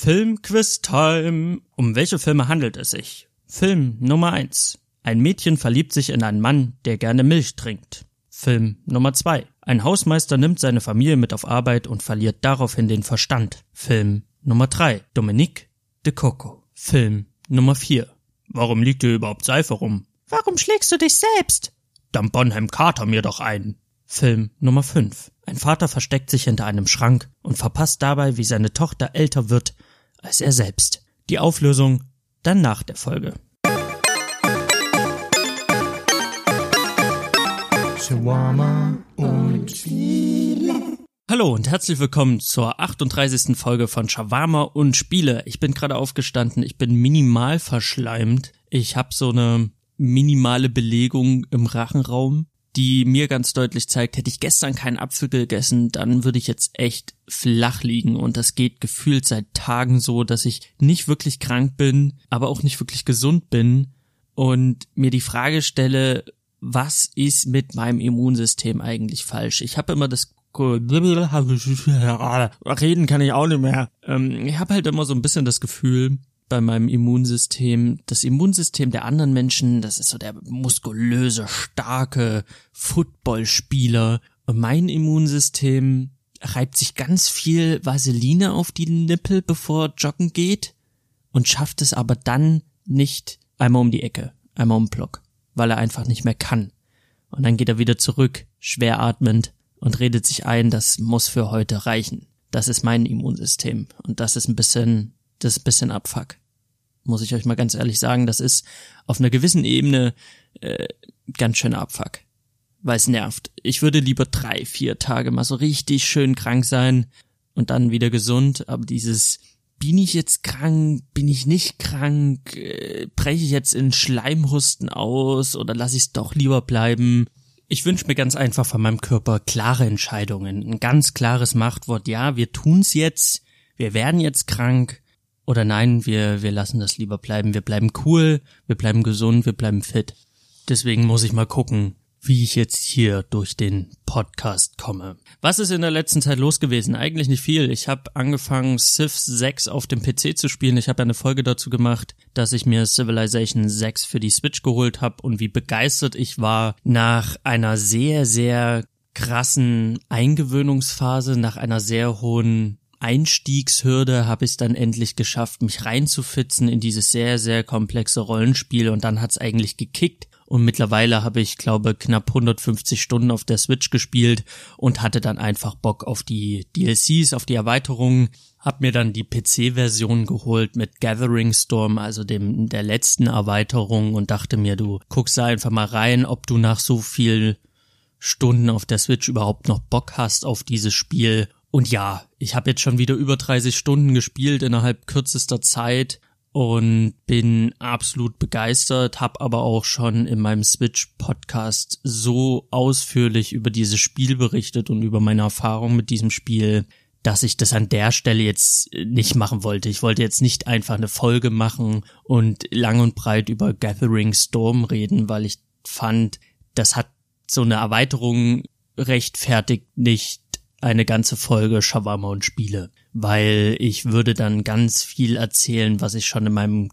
Film Quiz Time. Um welche Filme handelt es sich? Film Nummer eins. Ein Mädchen verliebt sich in einen Mann, der gerne Milch trinkt. Film Nummer zwei. Ein Hausmeister nimmt seine Familie mit auf Arbeit und verliert daraufhin den Verstand. Film Nummer drei. Dominique de Coco. Film Nummer vier. Warum liegt hier überhaupt Seife rum? Warum schlägst du dich selbst? Dann Bonham Carter mir doch ein. Film Nummer 5. Ein Vater versteckt sich hinter einem Schrank und verpasst dabei, wie seine Tochter älter wird als er selbst. Die Auflösung dann nach der Folge. Und Spiele. Hallo und herzlich willkommen zur 38. Folge von Shawarma und Spiele. Ich bin gerade aufgestanden, ich bin minimal verschleimt. Ich habe so eine minimale Belegung im Rachenraum die mir ganz deutlich zeigt, hätte ich gestern keinen Apfel gegessen, dann würde ich jetzt echt flach liegen und das geht gefühlt seit Tagen so, dass ich nicht wirklich krank bin, aber auch nicht wirklich gesund bin und mir die Frage stelle, was ist mit meinem Immunsystem eigentlich falsch? Ich habe immer das Reden kann ich auch nicht mehr. Ähm, ich habe halt immer so ein bisschen das Gefühl, bei meinem Immunsystem. Das Immunsystem der anderen Menschen, das ist so der muskulöse, starke Footballspieler. Und mein Immunsystem reibt sich ganz viel Vaseline auf die Nippel, bevor joggen geht und schafft es aber dann nicht einmal um die Ecke, einmal um den Block, weil er einfach nicht mehr kann. Und dann geht er wieder zurück, schwer atmend und redet sich ein, das muss für heute reichen. Das ist mein Immunsystem und das ist ein bisschen das ist ein bisschen Abfuck. Muss ich euch mal ganz ehrlich sagen, das ist auf einer gewissen Ebene äh, ganz schön Abfuck. Weil es nervt. Ich würde lieber drei, vier Tage mal so richtig schön krank sein und dann wieder gesund, aber dieses bin ich jetzt krank, bin ich nicht krank, äh, breche ich jetzt in Schleimhusten aus oder lasse ich es doch lieber bleiben? Ich wünsche mir ganz einfach von meinem Körper klare Entscheidungen, ein ganz klares Machtwort. Ja, wir tun's jetzt, wir werden jetzt krank, oder nein, wir, wir lassen das lieber bleiben. Wir bleiben cool, wir bleiben gesund, wir bleiben fit. Deswegen muss ich mal gucken, wie ich jetzt hier durch den Podcast komme. Was ist in der letzten Zeit los gewesen? Eigentlich nicht viel. Ich habe angefangen, Civ 6 auf dem PC zu spielen. Ich habe eine Folge dazu gemacht, dass ich mir Civilization 6 für die Switch geholt habe und wie begeistert ich war nach einer sehr, sehr krassen Eingewöhnungsphase, nach einer sehr hohen Einstiegshürde habe ich es dann endlich geschafft, mich reinzufitzen in dieses sehr, sehr komplexe Rollenspiel und dann hat's eigentlich gekickt. Und mittlerweile habe ich, glaube, knapp 150 Stunden auf der Switch gespielt und hatte dann einfach Bock auf die DLCs, auf die Erweiterungen. Hab mir dann die PC-Version geholt mit Gathering Storm, also dem der letzten Erweiterung und dachte mir, du guckst da einfach mal rein, ob du nach so viel Stunden auf der Switch überhaupt noch Bock hast auf dieses Spiel und ja, ich habe jetzt schon wieder über 30 Stunden gespielt innerhalb kürzester Zeit und bin absolut begeistert, habe aber auch schon in meinem Switch-Podcast so ausführlich über dieses Spiel berichtet und über meine Erfahrung mit diesem Spiel, dass ich das an der Stelle jetzt nicht machen wollte. Ich wollte jetzt nicht einfach eine Folge machen und lang und breit über Gathering Storm reden, weil ich fand, das hat so eine Erweiterung rechtfertigt nicht eine ganze Folge Shawarma und Spiele, weil ich würde dann ganz viel erzählen, was ich schon in meinem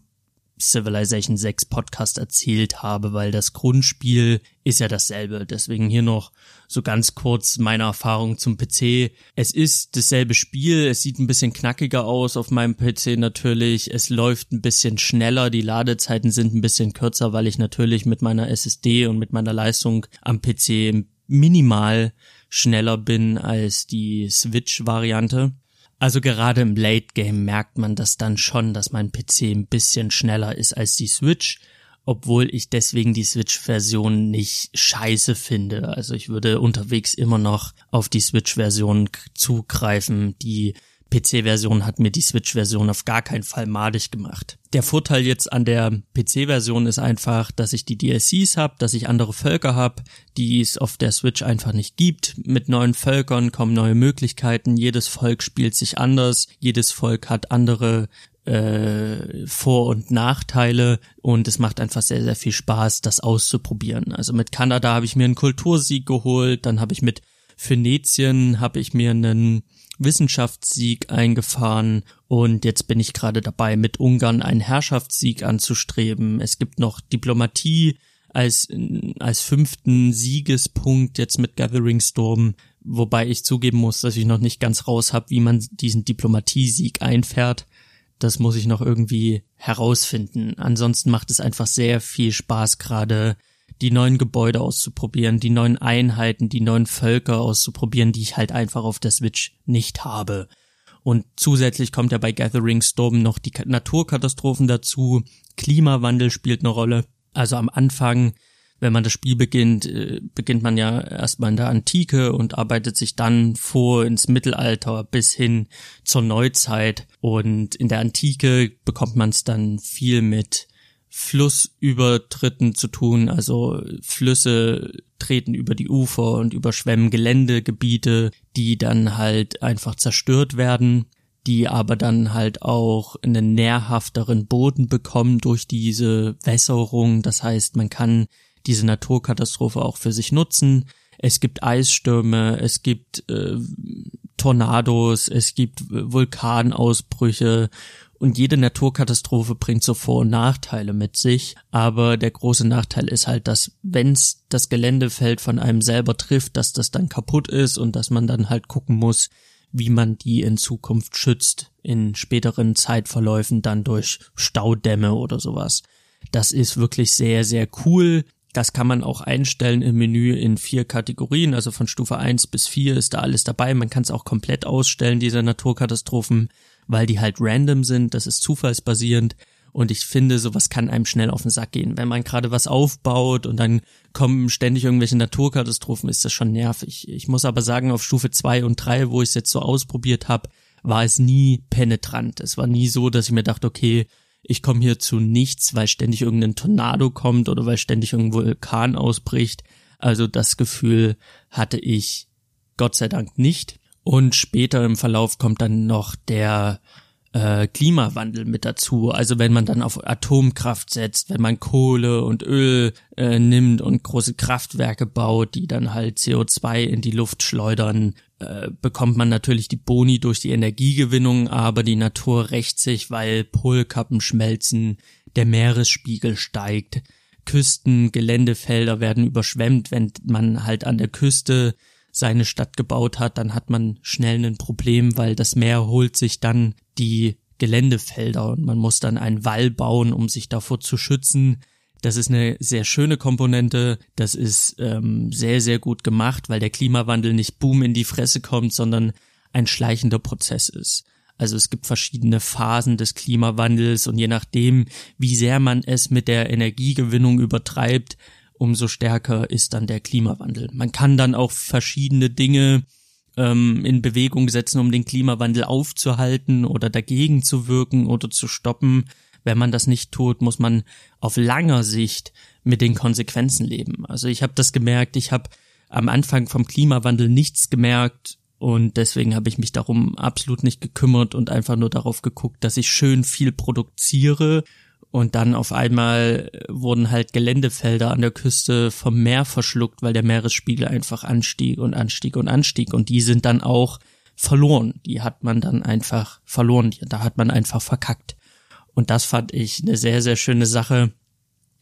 Civilization 6 Podcast erzählt habe, weil das Grundspiel ist ja dasselbe. Deswegen hier noch so ganz kurz meine Erfahrung zum PC. Es ist dasselbe Spiel, es sieht ein bisschen knackiger aus auf meinem PC natürlich, es läuft ein bisschen schneller, die Ladezeiten sind ein bisschen kürzer, weil ich natürlich mit meiner SSD und mit meiner Leistung am PC minimal schneller bin als die Switch-Variante. Also gerade im Late Game merkt man das dann schon, dass mein PC ein bisschen schneller ist als die Switch, obwohl ich deswegen die Switch-Version nicht scheiße finde. Also ich würde unterwegs immer noch auf die Switch-Version zugreifen, die PC-Version hat mir die Switch-Version auf gar keinen Fall madig gemacht. Der Vorteil jetzt an der PC-Version ist einfach, dass ich die DLCs habe, dass ich andere Völker habe, die es auf der Switch einfach nicht gibt. Mit neuen Völkern kommen neue Möglichkeiten, jedes Volk spielt sich anders, jedes Volk hat andere äh, Vor- und Nachteile und es macht einfach sehr, sehr viel Spaß, das auszuprobieren. Also mit Kanada habe ich mir einen Kultursieg geholt, dann habe ich mit Venetien habe ich mir einen Wissenschaftssieg eingefahren und jetzt bin ich gerade dabei, mit Ungarn einen Herrschaftssieg anzustreben. Es gibt noch Diplomatie als, als fünften Siegespunkt jetzt mit Gathering Storm, wobei ich zugeben muss, dass ich noch nicht ganz raus habe, wie man diesen Diplomatiesieg einfährt. Das muss ich noch irgendwie herausfinden. Ansonsten macht es einfach sehr viel Spaß gerade die neuen Gebäude auszuprobieren, die neuen Einheiten, die neuen Völker auszuprobieren, die ich halt einfach auf der Switch nicht habe. Und zusätzlich kommt ja bei Gathering Storm noch die Naturkatastrophen dazu. Klimawandel spielt eine Rolle. Also am Anfang, wenn man das Spiel beginnt, äh, beginnt man ja erstmal in der Antike und arbeitet sich dann vor ins Mittelalter bis hin zur Neuzeit. Und in der Antike bekommt man es dann viel mit Flussübertritten zu tun, also Flüsse treten über die Ufer und überschwemmen Geländegebiete, die dann halt einfach zerstört werden, die aber dann halt auch einen nährhafteren Boden bekommen durch diese Wässerung. Das heißt, man kann diese Naturkatastrophe auch für sich nutzen. Es gibt Eisstürme, es gibt äh, Tornados, es gibt Vulkanausbrüche und jede Naturkatastrophe bringt so Vor- und Nachteile mit sich. Aber der große Nachteil ist halt, dass wenn's das Geländefeld von einem selber trifft, dass das dann kaputt ist und dass man dann halt gucken muss, wie man die in Zukunft schützt, in späteren Zeitverläufen dann durch Staudämme oder sowas. Das ist wirklich sehr, sehr cool. Das kann man auch einstellen im Menü in vier Kategorien, also von Stufe 1 bis 4 ist da alles dabei. Man kann es auch komplett ausstellen, diese Naturkatastrophen weil die halt random sind, das ist zufallsbasierend und ich finde, sowas kann einem schnell auf den Sack gehen. Wenn man gerade was aufbaut und dann kommen ständig irgendwelche Naturkatastrophen, ist das schon nervig. Ich muss aber sagen, auf Stufe zwei und drei, wo ich es jetzt so ausprobiert habe, war es nie penetrant. Es war nie so, dass ich mir dachte, okay, ich komme hier zu nichts, weil ständig irgendein Tornado kommt oder weil ständig irgendein Vulkan ausbricht. Also das Gefühl hatte ich Gott sei Dank nicht. Und später im Verlauf kommt dann noch der äh, Klimawandel mit dazu. Also wenn man dann auf Atomkraft setzt, wenn man Kohle und Öl äh, nimmt und große Kraftwerke baut, die dann halt CO2 in die Luft schleudern, äh, bekommt man natürlich die Boni durch die Energiegewinnung, aber die Natur rächt sich, weil Polkappen schmelzen, der Meeresspiegel steigt, Küsten, Geländefelder werden überschwemmt, wenn man halt an der Küste seine Stadt gebaut hat, dann hat man schnell ein Problem, weil das Meer holt sich dann die Geländefelder und man muss dann einen Wall bauen, um sich davor zu schützen. Das ist eine sehr schöne Komponente. Das ist ähm, sehr, sehr gut gemacht, weil der Klimawandel nicht boom in die Fresse kommt, sondern ein schleichender Prozess ist. Also es gibt verschiedene Phasen des Klimawandels und je nachdem, wie sehr man es mit der Energiegewinnung übertreibt, umso stärker ist dann der Klimawandel. Man kann dann auch verschiedene Dinge ähm, in Bewegung setzen, um den Klimawandel aufzuhalten oder dagegen zu wirken oder zu stoppen. Wenn man das nicht tut, muss man auf langer Sicht mit den Konsequenzen leben. Also ich habe das gemerkt, ich habe am Anfang vom Klimawandel nichts gemerkt und deswegen habe ich mich darum absolut nicht gekümmert und einfach nur darauf geguckt, dass ich schön viel produziere und dann auf einmal wurden halt Geländefelder an der Küste vom Meer verschluckt, weil der Meeresspiegel einfach anstieg und anstieg und anstieg. Und die sind dann auch verloren. Die hat man dann einfach verloren. Da hat man einfach verkackt. Und das fand ich eine sehr, sehr schöne Sache,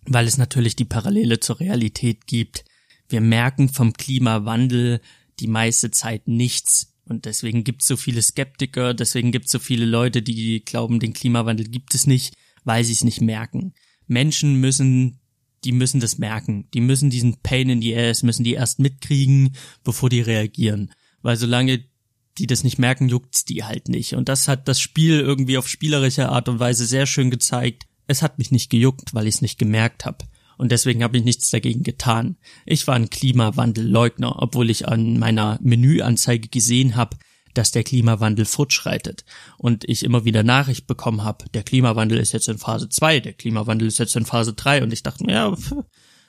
weil es natürlich die Parallele zur Realität gibt. Wir merken vom Klimawandel die meiste Zeit nichts. Und deswegen gibt es so viele Skeptiker, deswegen gibt es so viele Leute, die glauben, den Klimawandel gibt es nicht weil sie es nicht merken. Menschen müssen, die müssen das merken. Die müssen diesen Pain in the ass, müssen die erst mitkriegen, bevor die reagieren. Weil solange die das nicht merken, juckt's die halt nicht. Und das hat das Spiel irgendwie auf spielerische Art und Weise sehr schön gezeigt. Es hat mich nicht gejuckt, weil ich es nicht gemerkt habe. Und deswegen habe ich nichts dagegen getan. Ich war ein Klimawandelleugner, obwohl ich an meiner Menüanzeige gesehen habe, dass der Klimawandel fortschreitet. Und ich immer wieder Nachricht bekommen habe, der Klimawandel ist jetzt in Phase 2, der Klimawandel ist jetzt in Phase 3 und ich dachte ja,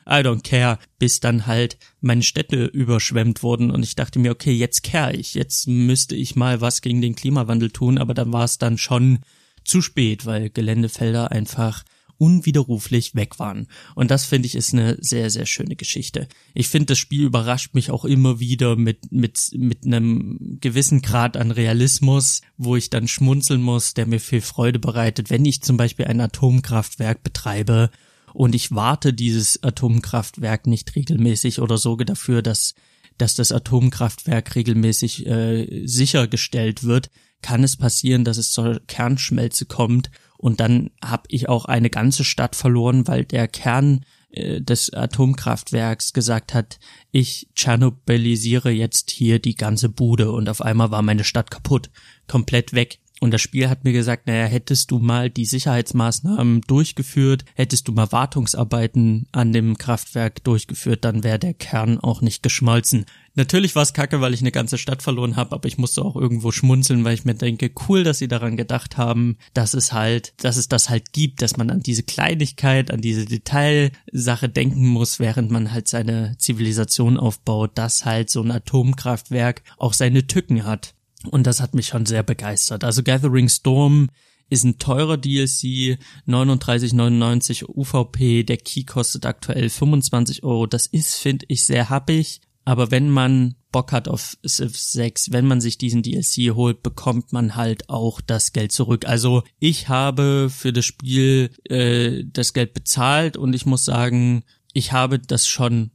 I don't care, bis dann halt meine Städte überschwemmt wurden. Und ich dachte mir, okay, jetzt care ich, jetzt müsste ich mal was gegen den Klimawandel tun, aber dann war es dann schon zu spät, weil Geländefelder einfach unwiderruflich weg waren. Und das finde ich ist eine sehr, sehr schöne Geschichte. Ich finde, das Spiel überrascht mich auch immer wieder mit, mit, mit einem gewissen Grad an Realismus, wo ich dann schmunzeln muss, der mir viel Freude bereitet, wenn ich zum Beispiel ein Atomkraftwerk betreibe und ich warte dieses Atomkraftwerk nicht regelmäßig oder sorge dafür, dass dass das Atomkraftwerk regelmäßig äh, sichergestellt wird, kann es passieren, dass es zur Kernschmelze kommt und dann habe ich auch eine ganze Stadt verloren, weil der Kern äh, des Atomkraftwerks gesagt hat, ich tschernobylisiere jetzt hier die ganze Bude und auf einmal war meine Stadt kaputt, komplett weg. Und das Spiel hat mir gesagt, naja, hättest du mal die Sicherheitsmaßnahmen durchgeführt, hättest du mal Wartungsarbeiten an dem Kraftwerk durchgeführt, dann wäre der Kern auch nicht geschmolzen. Natürlich war es kacke, weil ich eine ganze Stadt verloren habe, aber ich musste auch irgendwo schmunzeln, weil ich mir denke, cool, dass sie daran gedacht haben, dass es halt, dass es das halt gibt, dass man an diese Kleinigkeit, an diese Detailsache denken muss, während man halt seine Zivilisation aufbaut, dass halt so ein Atomkraftwerk auch seine Tücken hat. Und das hat mich schon sehr begeistert. Also Gathering Storm ist ein teurer DLC, 39,99 UVP, der Key kostet aktuell 25 Euro. Das ist, finde ich, sehr happig. Aber wenn man Bock hat auf Civ 6, wenn man sich diesen DLC holt, bekommt man halt auch das Geld zurück. Also ich habe für das Spiel äh, das Geld bezahlt und ich muss sagen, ich habe das schon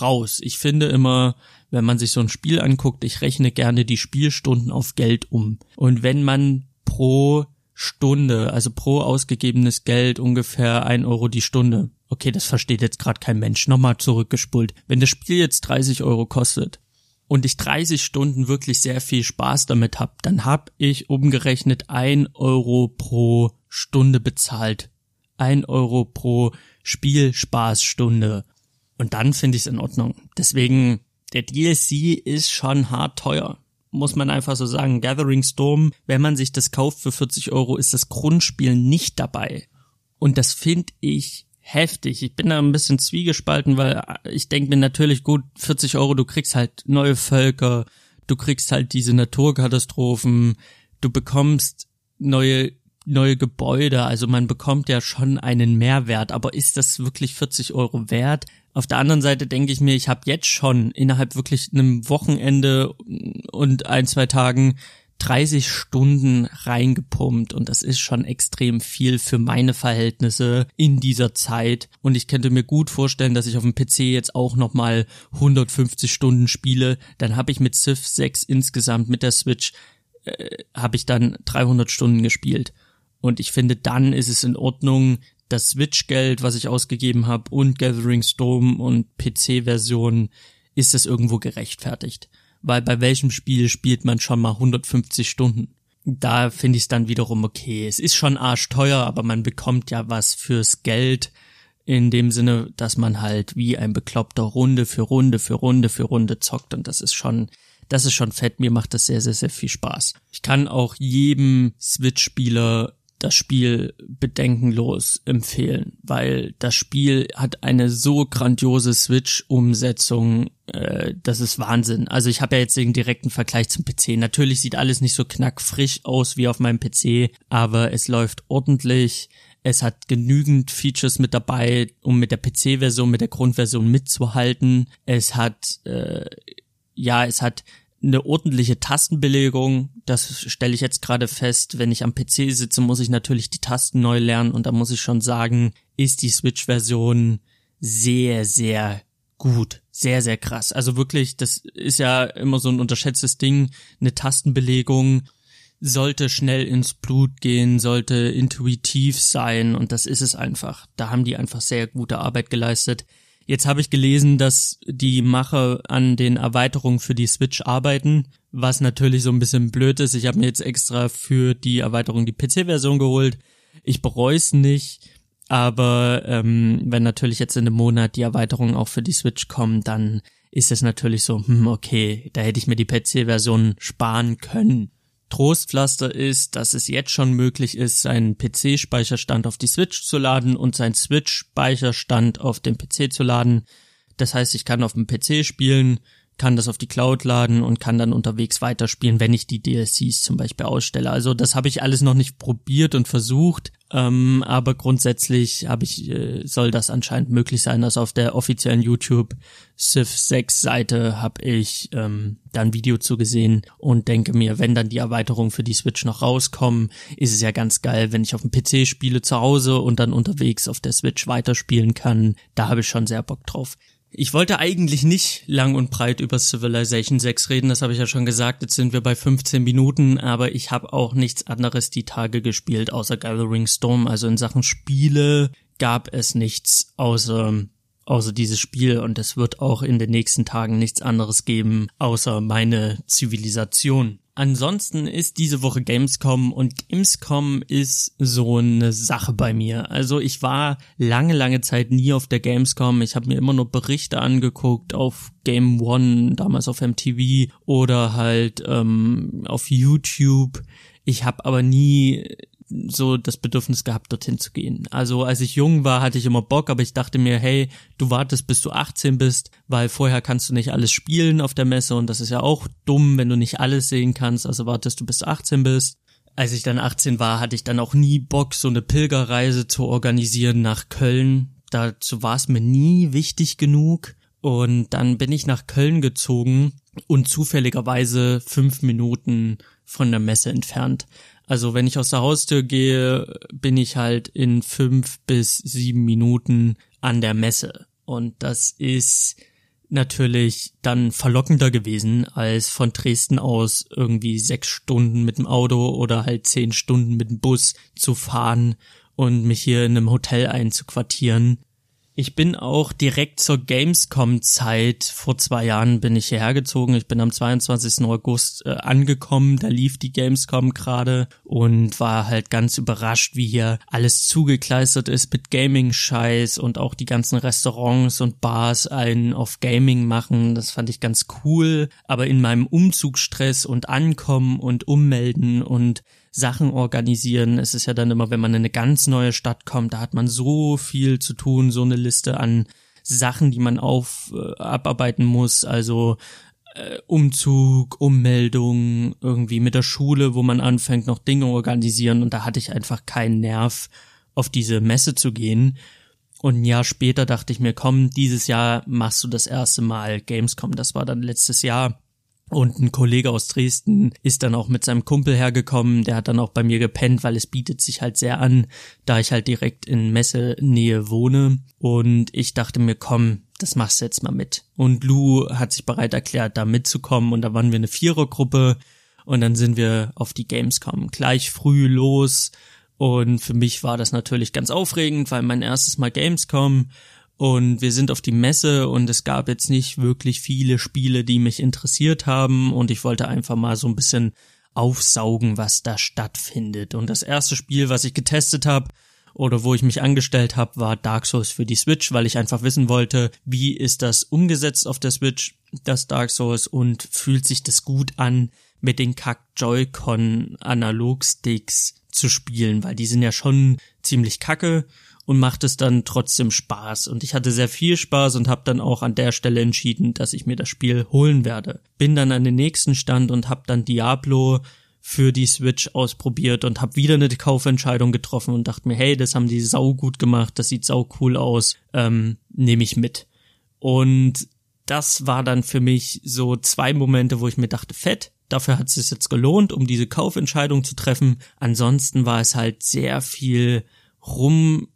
raus. Ich finde immer, wenn man sich so ein Spiel anguckt, ich rechne gerne die Spielstunden auf Geld um. Und wenn man pro Stunde, also pro ausgegebenes Geld ungefähr ein Euro die Stunde. Okay, das versteht jetzt gerade kein Mensch. Nochmal zurückgespult. Wenn das Spiel jetzt 30 Euro kostet und ich 30 Stunden wirklich sehr viel Spaß damit hab, dann hab ich umgerechnet ein Euro pro Stunde bezahlt. Ein Euro pro Spielspaßstunde. Und dann finde ich es in Ordnung. Deswegen der DLC ist schon hart teuer. Muss man einfach so sagen. Gathering Storm, wenn man sich das kauft für 40 Euro, ist das Grundspiel nicht dabei. Und das finde ich heftig. Ich bin da ein bisschen zwiegespalten, weil ich denke mir natürlich, gut, 40 Euro, du kriegst halt neue Völker, du kriegst halt diese Naturkatastrophen, du bekommst neue neue Gebäude, also man bekommt ja schon einen Mehrwert, aber ist das wirklich 40 Euro wert? Auf der anderen Seite denke ich mir, ich habe jetzt schon innerhalb wirklich einem Wochenende und ein, zwei Tagen 30 Stunden reingepumpt und das ist schon extrem viel für meine Verhältnisse in dieser Zeit. Und ich könnte mir gut vorstellen, dass ich auf dem PC jetzt auch nochmal 150 Stunden spiele, dann habe ich mit Civ 6 insgesamt mit der Switch äh, habe ich dann 300 Stunden gespielt. Und ich finde dann ist es in Ordnung, das Switch-Geld, was ich ausgegeben habe und Gathering Storm und PC-Version, ist das irgendwo gerechtfertigt. Weil bei welchem Spiel spielt man schon mal 150 Stunden? Da finde ich es dann wiederum okay. Es ist schon arschteuer, aber man bekommt ja was fürs Geld in dem Sinne, dass man halt wie ein bekloppter Runde für Runde für Runde für Runde zockt und das ist schon, das ist schon fett. Mir macht das sehr, sehr, sehr viel Spaß. Ich kann auch jedem Switch-Spieler das Spiel bedenkenlos empfehlen, weil das Spiel hat eine so grandiose Switch-Umsetzung, äh, das ist Wahnsinn. Also ich habe ja jetzt den direkten Vergleich zum PC. Natürlich sieht alles nicht so knackfrisch aus wie auf meinem PC, aber es läuft ordentlich. Es hat genügend Features mit dabei, um mit der PC-Version, mit der Grundversion mitzuhalten. Es hat, äh, ja, es hat eine ordentliche Tastenbelegung. Das stelle ich jetzt gerade fest. Wenn ich am PC sitze, muss ich natürlich die Tasten neu lernen und da muss ich schon sagen, ist die Switch-Version sehr, sehr gut. Sehr, sehr krass. Also wirklich, das ist ja immer so ein unterschätztes Ding. Eine Tastenbelegung sollte schnell ins Blut gehen, sollte intuitiv sein und das ist es einfach. Da haben die einfach sehr gute Arbeit geleistet. Jetzt habe ich gelesen, dass die Macher an den Erweiterungen für die Switch arbeiten, was natürlich so ein bisschen blöd ist. Ich habe mir jetzt extra für die Erweiterung die PC-Version geholt. Ich bereue es nicht, aber ähm, wenn natürlich jetzt in einem Monat die Erweiterungen auch für die Switch kommen, dann ist es natürlich so, hm, okay, da hätte ich mir die PC-Version sparen können. Trostpflaster ist, dass es jetzt schon möglich ist, seinen PC-Speicherstand auf die Switch zu laden und seinen Switch-Speicherstand auf den PC zu laden. Das heißt, ich kann auf dem PC spielen, kann das auf die Cloud laden und kann dann unterwegs weiterspielen, wenn ich die DLCs zum Beispiel ausstelle. Also das habe ich alles noch nicht probiert und versucht, ähm, aber grundsätzlich habe ich, äh, soll das anscheinend möglich sein. Also auf der offiziellen YouTube Civ 6 Seite habe ich ähm, da ein Video zu gesehen und denke mir, wenn dann die Erweiterungen für die Switch noch rauskommen, ist es ja ganz geil, wenn ich auf dem PC spiele zu Hause und dann unterwegs auf der Switch weiterspielen kann. Da habe ich schon sehr Bock drauf. Ich wollte eigentlich nicht lang und breit über Civilization 6 reden, das habe ich ja schon gesagt, jetzt sind wir bei 15 Minuten, aber ich habe auch nichts anderes die Tage gespielt außer Gathering Storm, also in Sachen Spiele gab es nichts außer außer dieses Spiel und es wird auch in den nächsten Tagen nichts anderes geben außer meine Zivilisation. Ansonsten ist diese Woche Gamescom und Gamescom ist so eine Sache bei mir. Also ich war lange, lange Zeit nie auf der Gamescom. Ich habe mir immer nur Berichte angeguckt auf Game One, damals auf MTV oder halt ähm, auf YouTube. Ich habe aber nie so das Bedürfnis gehabt, dorthin zu gehen. Also als ich jung war, hatte ich immer Bock, aber ich dachte mir, hey, du wartest, bis du 18 bist, weil vorher kannst du nicht alles spielen auf der Messe und das ist ja auch dumm, wenn du nicht alles sehen kannst, also wartest du bis du 18 bist. Als ich dann 18 war, hatte ich dann auch nie Bock, so eine Pilgerreise zu organisieren nach Köln. Dazu war es mir nie wichtig genug. Und dann bin ich nach Köln gezogen und zufälligerweise fünf Minuten von der Messe entfernt. Also wenn ich aus der Haustür gehe, bin ich halt in fünf bis sieben Minuten an der Messe. Und das ist natürlich dann verlockender gewesen, als von Dresden aus irgendwie sechs Stunden mit dem Auto oder halt zehn Stunden mit dem Bus zu fahren und mich hier in einem Hotel einzuquartieren. Ich bin auch direkt zur Gamescom-Zeit, vor zwei Jahren bin ich hierher gezogen. Ich bin am 22. August äh, angekommen, da lief die Gamescom gerade und war halt ganz überrascht, wie hier alles zugekleistert ist mit Gaming-Scheiß und auch die ganzen Restaurants und Bars einen auf Gaming machen. Das fand ich ganz cool. Aber in meinem Umzugsstress und Ankommen und Ummelden und Sachen organisieren. Es ist ja dann immer, wenn man in eine ganz neue Stadt kommt, da hat man so viel zu tun, so eine Liste an Sachen, die man auf äh, abarbeiten muss. Also äh, Umzug, Ummeldung, irgendwie mit der Schule, wo man anfängt, noch Dinge organisieren. Und da hatte ich einfach keinen Nerv, auf diese Messe zu gehen. Und ein Jahr später dachte ich mir, komm, dieses Jahr machst du das erste Mal Gamescom. Das war dann letztes Jahr. Und ein Kollege aus Dresden ist dann auch mit seinem Kumpel hergekommen, der hat dann auch bei mir gepennt, weil es bietet sich halt sehr an, da ich halt direkt in Messenähe wohne. Und ich dachte mir, komm, das machst du jetzt mal mit. Und Lou hat sich bereit erklärt, da mitzukommen und da waren wir eine Vierergruppe und dann sind wir auf die Gamescom gleich früh los und für mich war das natürlich ganz aufregend, weil mein erstes Mal Gamescom und wir sind auf die Messe und es gab jetzt nicht wirklich viele Spiele, die mich interessiert haben und ich wollte einfach mal so ein bisschen aufsaugen, was da stattfindet. Und das erste Spiel, was ich getestet habe oder wo ich mich angestellt habe, war Dark Souls für die Switch, weil ich einfach wissen wollte, wie ist das umgesetzt auf der Switch, das Dark Souls und fühlt sich das gut an, mit den Kack Joy-Con Analogsticks zu spielen, weil die sind ja schon ziemlich kacke und macht es dann trotzdem Spaß. Und ich hatte sehr viel Spaß und habe dann auch an der Stelle entschieden, dass ich mir das Spiel holen werde. Bin dann an den nächsten Stand und habe dann Diablo für die Switch ausprobiert und habe wieder eine Kaufentscheidung getroffen und dachte mir, hey, das haben die sau gut gemacht, das sieht sau cool aus, ähm, nehme ich mit. Und das war dann für mich so zwei Momente, wo ich mir dachte, fett, dafür hat es sich jetzt gelohnt, um diese Kaufentscheidung zu treffen. Ansonsten war es halt sehr viel rum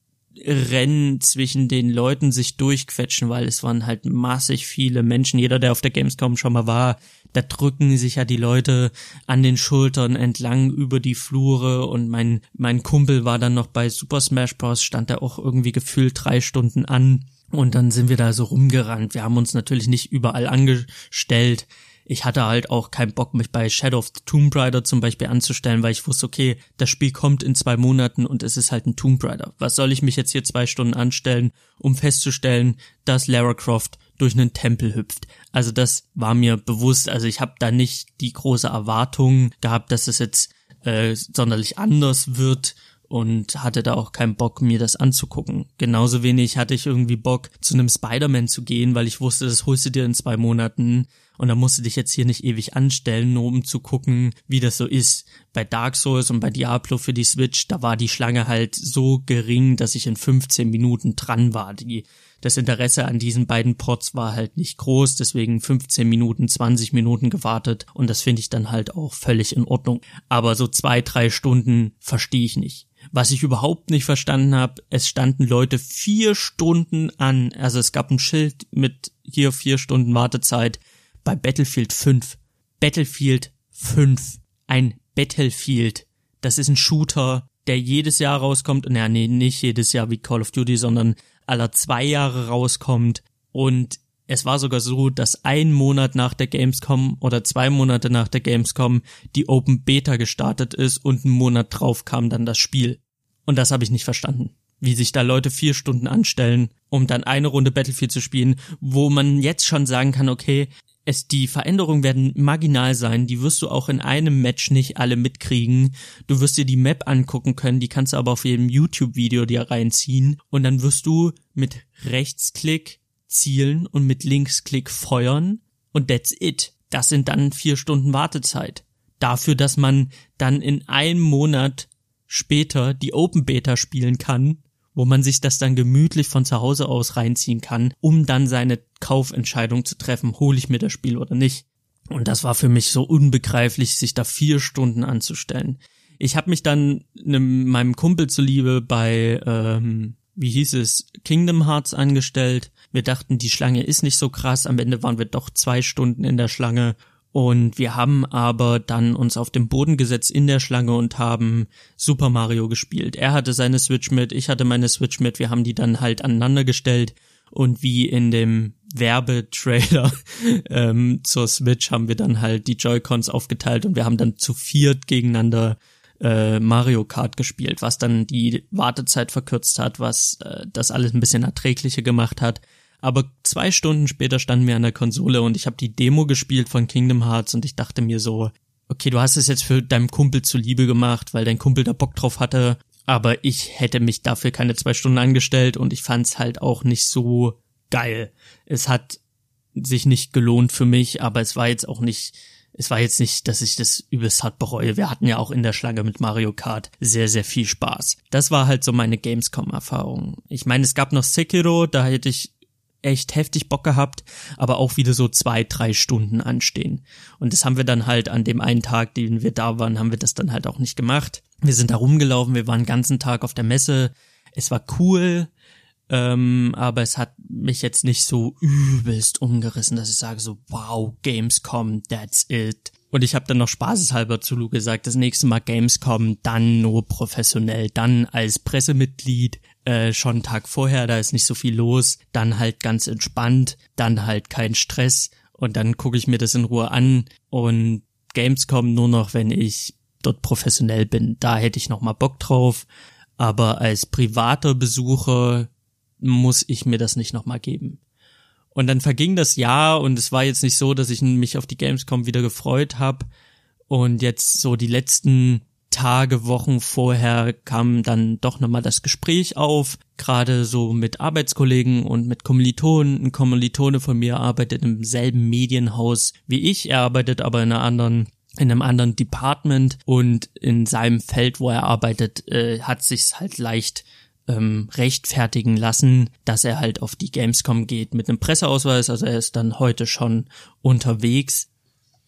Rennen zwischen den Leuten sich durchquetschen, weil es waren halt massig viele Menschen. Jeder, der auf der Gamescom schon mal war, da drücken sich ja die Leute an den Schultern entlang über die Flure und mein, mein Kumpel war dann noch bei Super Smash Bros. stand da auch irgendwie gefühlt drei Stunden an. Und dann sind wir da so rumgerannt. Wir haben uns natürlich nicht überall angestellt ich hatte halt auch keinen Bock, mich bei Shadow of the Tomb Raider zum Beispiel anzustellen, weil ich wusste, okay, das Spiel kommt in zwei Monaten und es ist halt ein Tomb Raider. Was soll ich mich jetzt hier zwei Stunden anstellen, um festzustellen, dass Lara Croft durch einen Tempel hüpft. Also das war mir bewusst. Also ich habe da nicht die große Erwartung gehabt, dass es jetzt äh, sonderlich anders wird und hatte da auch keinen Bock, mir das anzugucken. Genauso wenig hatte ich irgendwie Bock, zu einem Spider-Man zu gehen, weil ich wusste, das holst du dir in zwei Monaten und dann musst du dich jetzt hier nicht ewig anstellen, nur um zu gucken, wie das so ist. Bei Dark Souls und bei Diablo für die Switch, da war die Schlange halt so gering, dass ich in 15 Minuten dran war. Die das Interesse an diesen beiden Pots war halt nicht groß, deswegen 15 Minuten, 20 Minuten gewartet und das finde ich dann halt auch völlig in Ordnung. Aber so zwei, drei Stunden verstehe ich nicht. Was ich überhaupt nicht verstanden habe, es standen Leute vier Stunden an, also es gab ein Schild mit hier vier Stunden Wartezeit bei Battlefield 5. Battlefield 5. Ein Battlefield. Das ist ein Shooter, der jedes Jahr rauskommt. Naja, nee, nicht jedes Jahr wie Call of Duty, sondern aller zwei Jahre rauskommt. Und es war sogar so, dass ein Monat nach der Gamescom oder zwei Monate nach der Gamescom die Open Beta gestartet ist und einen Monat drauf kam dann das Spiel. Und das habe ich nicht verstanden. Wie sich da Leute vier Stunden anstellen, um dann eine Runde Battlefield zu spielen, wo man jetzt schon sagen kann, okay, es, die Veränderungen werden marginal sein, die wirst du auch in einem Match nicht alle mitkriegen. Du wirst dir die Map angucken können, die kannst du aber auf jedem YouTube-Video dir reinziehen und dann wirst du mit Rechtsklick zielen und mit Linksklick feuern und that's it. Das sind dann vier Stunden Wartezeit. Dafür, dass man dann in einem Monat später die Open Beta spielen kann wo man sich das dann gemütlich von zu Hause aus reinziehen kann, um dann seine Kaufentscheidung zu treffen, hole ich mir das Spiel oder nicht. Und das war für mich so unbegreiflich, sich da vier Stunden anzustellen. Ich habe mich dann nem, meinem Kumpel zuliebe bei, ähm, wie hieß es, Kingdom Hearts angestellt. Wir dachten, die Schlange ist nicht so krass. Am Ende waren wir doch zwei Stunden in der Schlange und wir haben aber dann uns auf den Boden gesetzt in der Schlange und haben Super Mario gespielt. Er hatte seine Switch mit, ich hatte meine Switch mit, wir haben die dann halt aneinander gestellt und wie in dem Werbetrailer ähm, zur Switch haben wir dann halt die Joy-Cons aufgeteilt und wir haben dann zu viert gegeneinander äh, Mario Kart gespielt, was dann die Wartezeit verkürzt hat, was äh, das alles ein bisschen erträglicher gemacht hat. Aber zwei Stunden später standen wir an der Konsole und ich habe die Demo gespielt von Kingdom Hearts und ich dachte mir so, okay, du hast es jetzt für deinem Kumpel zuliebe gemacht, weil dein Kumpel da Bock drauf hatte, aber ich hätte mich dafür keine zwei Stunden angestellt und ich fand's halt auch nicht so geil. Es hat sich nicht gelohnt für mich, aber es war jetzt auch nicht, es war jetzt nicht, dass ich das übelst hart bereue. Wir hatten ja auch in der Schlange mit Mario Kart sehr, sehr viel Spaß. Das war halt so meine Gamescom-Erfahrung. Ich meine, es gab noch Sekiro, da hätte ich echt heftig Bock gehabt, aber auch wieder so zwei, drei Stunden anstehen. Und das haben wir dann halt an dem einen Tag, den wir da waren, haben wir das dann halt auch nicht gemacht. Wir sind da rumgelaufen, wir waren den ganzen Tag auf der Messe. Es war cool, ähm, aber es hat mich jetzt nicht so übelst umgerissen, dass ich sage so, wow, Gamescom, that's it. Und ich habe dann noch spaßeshalber zu Lu gesagt, das nächste Mal Gamescom, dann nur professionell, dann als Pressemitglied, äh, schon einen Tag vorher, da ist nicht so viel los, dann halt ganz entspannt, dann halt kein Stress und dann gucke ich mir das in Ruhe an und Gamescom nur noch, wenn ich dort professionell bin. Da hätte ich noch mal Bock drauf, aber als privater Besucher muss ich mir das nicht noch mal geben. Und dann verging das Jahr und es war jetzt nicht so, dass ich mich auf die Gamescom wieder gefreut habe und jetzt so die letzten Tage, Wochen vorher kam dann doch nochmal das Gespräch auf, gerade so mit Arbeitskollegen und mit Kommilitonen. Ein Kommilitone von mir arbeitet im selben Medienhaus wie ich, er arbeitet aber in einer anderen in einem anderen Department und in seinem Feld, wo er arbeitet, äh, hat sich's halt leicht ähm, rechtfertigen lassen, dass er halt auf die Gamescom geht mit einem Presseausweis. Also er ist dann heute schon unterwegs,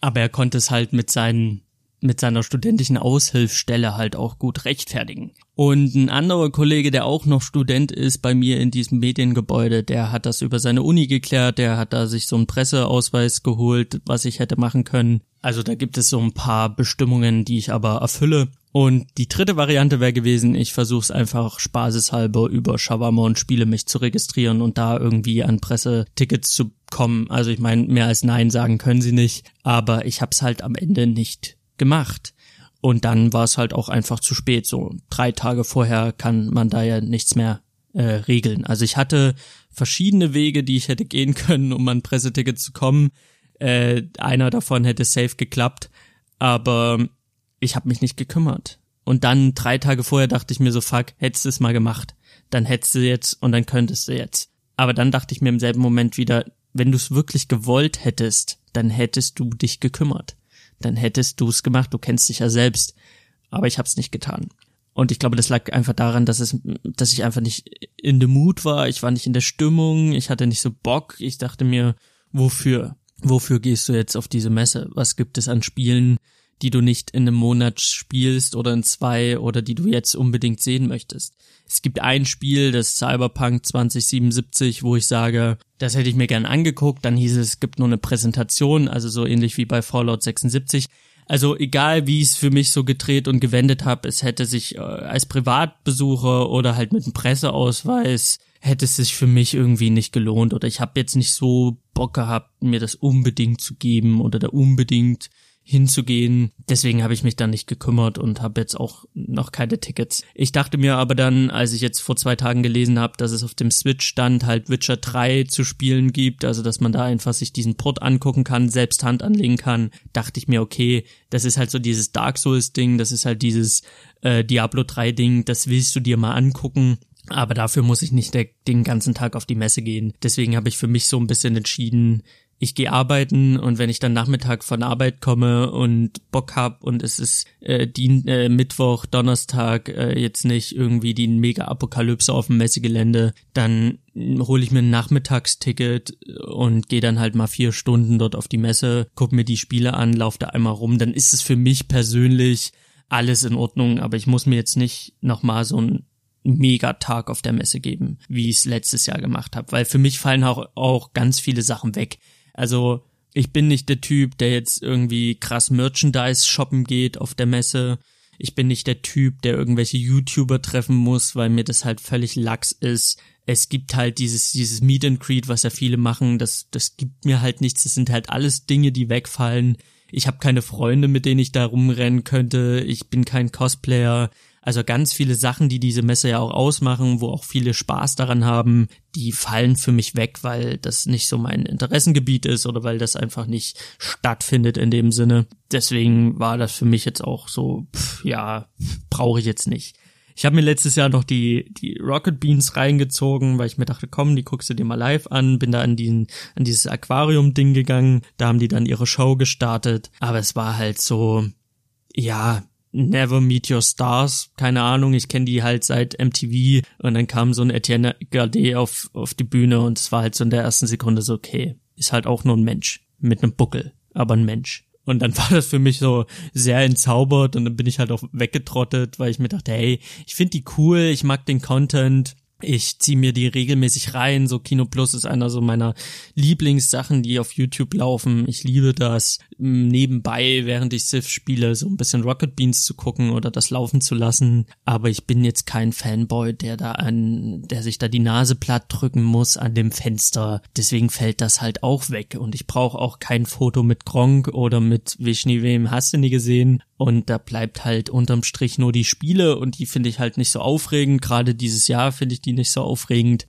aber er konnte es halt mit seinen mit seiner studentischen Aushilfsstelle halt auch gut rechtfertigen. Und ein anderer Kollege, der auch noch Student ist bei mir in diesem Mediengebäude, der hat das über seine Uni geklärt, der hat da sich so einen Presseausweis geholt, was ich hätte machen können. Also da gibt es so ein paar Bestimmungen, die ich aber erfülle. Und die dritte Variante wäre gewesen, ich versuche es einfach spaßeshalber über Shawarma und Spiele mich zu registrieren und da irgendwie an Pressetickets zu kommen. Also ich meine, mehr als Nein sagen können sie nicht, aber ich habe es halt am Ende nicht gemacht. Und dann war es halt auch einfach zu spät. So drei Tage vorher kann man da ja nichts mehr äh, regeln. Also ich hatte verschiedene Wege, die ich hätte gehen können, um an Presseticket zu kommen. Äh, einer davon hätte safe geklappt, aber ich habe mich nicht gekümmert. Und dann drei Tage vorher dachte ich mir so, fuck, hättest du es mal gemacht. Dann hättest du jetzt und dann könntest du jetzt. Aber dann dachte ich mir im selben Moment wieder, wenn du es wirklich gewollt hättest, dann hättest du dich gekümmert. Dann hättest du es gemacht, du kennst dich ja selbst. Aber ich habe es nicht getan. Und ich glaube, das lag einfach daran, dass es, dass ich einfach nicht in the mood war. Ich war nicht in der Stimmung. Ich hatte nicht so Bock. Ich dachte mir, wofür? Wofür gehst du jetzt auf diese Messe? Was gibt es an Spielen, die du nicht in einem Monat spielst oder in zwei oder die du jetzt unbedingt sehen möchtest? Es gibt ein Spiel, das Cyberpunk 2077, wo ich sage, das hätte ich mir gern angeguckt. Dann hieß es, es gibt nur eine Präsentation, also so ähnlich wie bei Fallout 76. Also egal, wie ich es für mich so gedreht und gewendet habe, es hätte sich äh, als Privatbesucher oder halt mit einem Presseausweis hätte es sich für mich irgendwie nicht gelohnt oder ich habe jetzt nicht so Bock gehabt, mir das unbedingt zu geben oder da unbedingt hinzugehen. Deswegen habe ich mich dann nicht gekümmert und habe jetzt auch noch keine Tickets. Ich dachte mir aber dann, als ich jetzt vor zwei Tagen gelesen habe, dass es auf dem Switch stand halt Witcher 3 zu spielen gibt, also dass man da einfach sich diesen Port angucken kann, selbst Hand anlegen kann, dachte ich mir, okay, das ist halt so dieses Dark Souls Ding, das ist halt dieses äh, Diablo 3 Ding, das willst du dir mal angucken. Aber dafür muss ich nicht den ganzen Tag auf die Messe gehen. Deswegen habe ich für mich so ein bisschen entschieden, ich gehe arbeiten und wenn ich dann Nachmittag von Arbeit komme und Bock hab und es ist äh, die, äh, Mittwoch, Donnerstag äh, jetzt nicht irgendwie die Mega-Apokalypse auf dem Messegelände, dann hole ich mir ein Nachmittagsticket und gehe dann halt mal vier Stunden dort auf die Messe, guck mir die Spiele an, lauf da einmal rum, dann ist es für mich persönlich alles in Ordnung, aber ich muss mir jetzt nicht nochmal so ein Megatag auf der Messe geben, wie ich es letztes Jahr gemacht habe, weil für mich fallen auch, auch ganz viele Sachen weg. Also ich bin nicht der Typ, der jetzt irgendwie krass Merchandise shoppen geht auf der Messe. Ich bin nicht der Typ, der irgendwelche YouTuber treffen muss, weil mir das halt völlig lax ist. Es gibt halt dieses, dieses Meet and Greet, was ja viele machen, das, das gibt mir halt nichts. Das sind halt alles Dinge, die wegfallen. Ich habe keine Freunde, mit denen ich da rumrennen könnte. Ich bin kein Cosplayer. Also ganz viele Sachen, die diese Messe ja auch ausmachen, wo auch viele Spaß daran haben, die fallen für mich weg, weil das nicht so mein Interessengebiet ist oder weil das einfach nicht stattfindet in dem Sinne. Deswegen war das für mich jetzt auch so, pff, ja, brauche ich jetzt nicht. Ich habe mir letztes Jahr noch die, die Rocket Beans reingezogen, weil ich mir dachte, komm, die guckst du dir mal live an. Bin da an, diesen, an dieses Aquarium-Ding gegangen. Da haben die dann ihre Show gestartet. Aber es war halt so, ja, Never Meet Your Stars, keine Ahnung, ich kenne die halt seit MTV und dann kam so ein Etienne Gardet auf, auf die Bühne und es war halt so in der ersten Sekunde so, okay, ist halt auch nur ein Mensch mit einem Buckel, aber ein Mensch. Und dann war das für mich so sehr entzaubert und dann bin ich halt auch weggetrottet, weil ich mir dachte, hey, ich finde die cool, ich mag den Content, ich ziehe mir die regelmäßig rein. So Kino Plus ist einer so meiner Lieblingssachen, die auf YouTube laufen. Ich liebe das nebenbei, während ich Civ spiele, so ein bisschen Rocket Beans zu gucken oder das laufen zu lassen. Aber ich bin jetzt kein Fanboy, der da an, der sich da die Nase platt drücken muss an dem Fenster. Deswegen fällt das halt auch weg. Und ich brauche auch kein Foto mit Gronk oder mit Vishni wem hast du nie gesehen. Und da bleibt halt unterm Strich nur die Spiele und die finde ich halt nicht so aufregend. Gerade dieses Jahr finde ich die nicht so aufregend.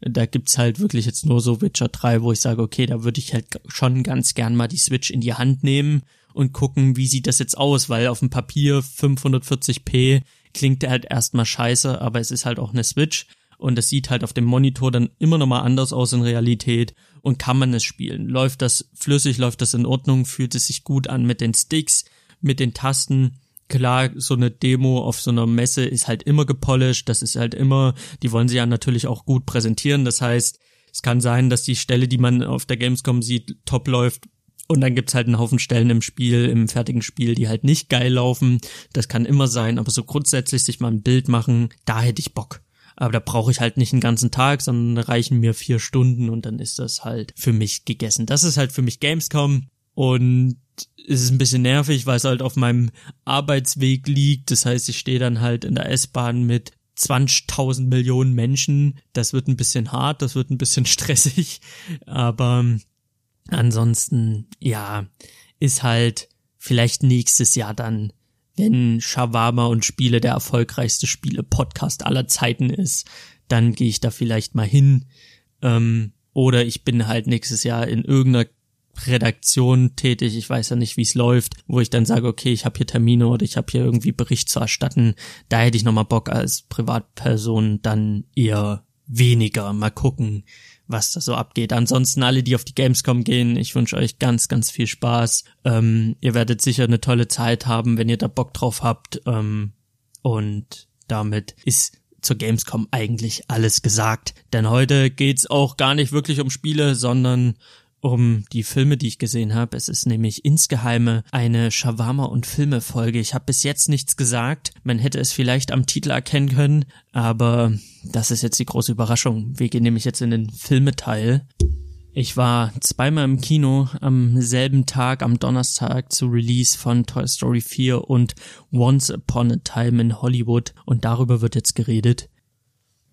Da gibt's halt wirklich jetzt nur so Witcher 3, wo ich sage, okay, da würde ich halt schon ganz gern mal die Switch in die Hand nehmen und gucken, wie sieht das jetzt aus, weil auf dem Papier 540p klingt der halt erstmal scheiße, aber es ist halt auch eine Switch und es sieht halt auf dem Monitor dann immer noch mal anders aus in Realität und kann man es spielen. Läuft das flüssig, läuft das in Ordnung, fühlt es sich gut an mit den Sticks, mit den Tasten. Klar, so eine Demo auf so einer Messe ist halt immer gepolished, das ist halt immer, die wollen sie ja natürlich auch gut präsentieren. Das heißt, es kann sein, dass die Stelle, die man auf der Gamescom sieht, top läuft. Und dann gibt's halt einen Haufen Stellen im Spiel, im fertigen Spiel, die halt nicht geil laufen. Das kann immer sein, aber so grundsätzlich sich mal ein Bild machen, da hätte ich Bock. Aber da brauche ich halt nicht einen ganzen Tag, sondern reichen mir vier Stunden und dann ist das halt für mich gegessen. Das ist halt für mich Gamescom. Und es ist ein bisschen nervig, weil es halt auf meinem Arbeitsweg liegt. Das heißt, ich stehe dann halt in der S-Bahn mit 20.000 Millionen Menschen. Das wird ein bisschen hart, das wird ein bisschen stressig. Aber ansonsten, ja, ist halt vielleicht nächstes Jahr dann, wenn Shawarma und Spiele der erfolgreichste Spiele-Podcast aller Zeiten ist, dann gehe ich da vielleicht mal hin. Ähm, oder ich bin halt nächstes Jahr in irgendeiner Redaktion tätig, ich weiß ja nicht, wie es läuft, wo ich dann sage, okay, ich habe hier Termine oder ich habe hier irgendwie Bericht zu erstatten. Da hätte ich nochmal Bock als Privatperson dann eher weniger. Mal gucken, was da so abgeht. Ansonsten alle, die auf die Gamescom gehen, ich wünsche euch ganz, ganz viel Spaß. Ähm, ihr werdet sicher eine tolle Zeit haben, wenn ihr da Bock drauf habt. Ähm, und damit ist zur Gamescom eigentlich alles gesagt. Denn heute geht's auch gar nicht wirklich um Spiele, sondern um die Filme, die ich gesehen habe. Es ist nämlich insgeheime eine Shawarma und Filme Folge. Ich habe bis jetzt nichts gesagt. Man hätte es vielleicht am Titel erkennen können, aber das ist jetzt die große Überraschung. Wir gehen nämlich jetzt in den Filmeteil. Ich war zweimal im Kino am selben Tag, am Donnerstag, zu Release von Toy Story 4 und Once Upon a Time in Hollywood und darüber wird jetzt geredet.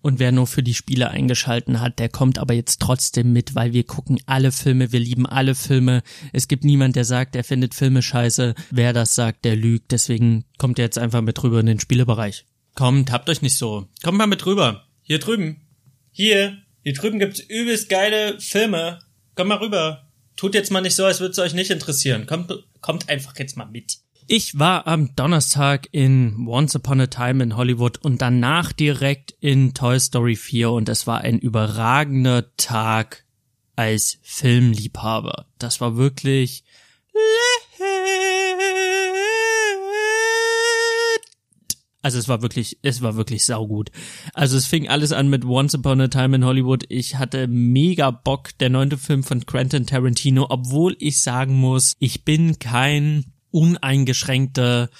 Und wer nur für die Spiele eingeschalten hat, der kommt aber jetzt trotzdem mit, weil wir gucken alle Filme, wir lieben alle Filme. Es gibt niemand, der sagt, er findet Filme scheiße. Wer das sagt, der lügt. Deswegen kommt ihr jetzt einfach mit rüber in den Spielebereich. Kommt, habt euch nicht so. Kommt mal mit rüber. Hier drüben. Hier. Hier drüben gibt's übelst geile Filme. Kommt mal rüber. Tut jetzt mal nicht so, als würde es euch nicht interessieren. Kommt, kommt einfach jetzt mal mit. Ich war am Donnerstag in Once Upon a Time in Hollywood und danach direkt in Toy Story 4 und es war ein überragender Tag als Filmliebhaber. Das war wirklich Also es war wirklich, es war wirklich saugut. Also es fing alles an mit Once Upon a Time in Hollywood. Ich hatte mega Bock, der neunte Film von Quentin Tarantino, obwohl ich sagen muss, ich bin kein uneingeschränkter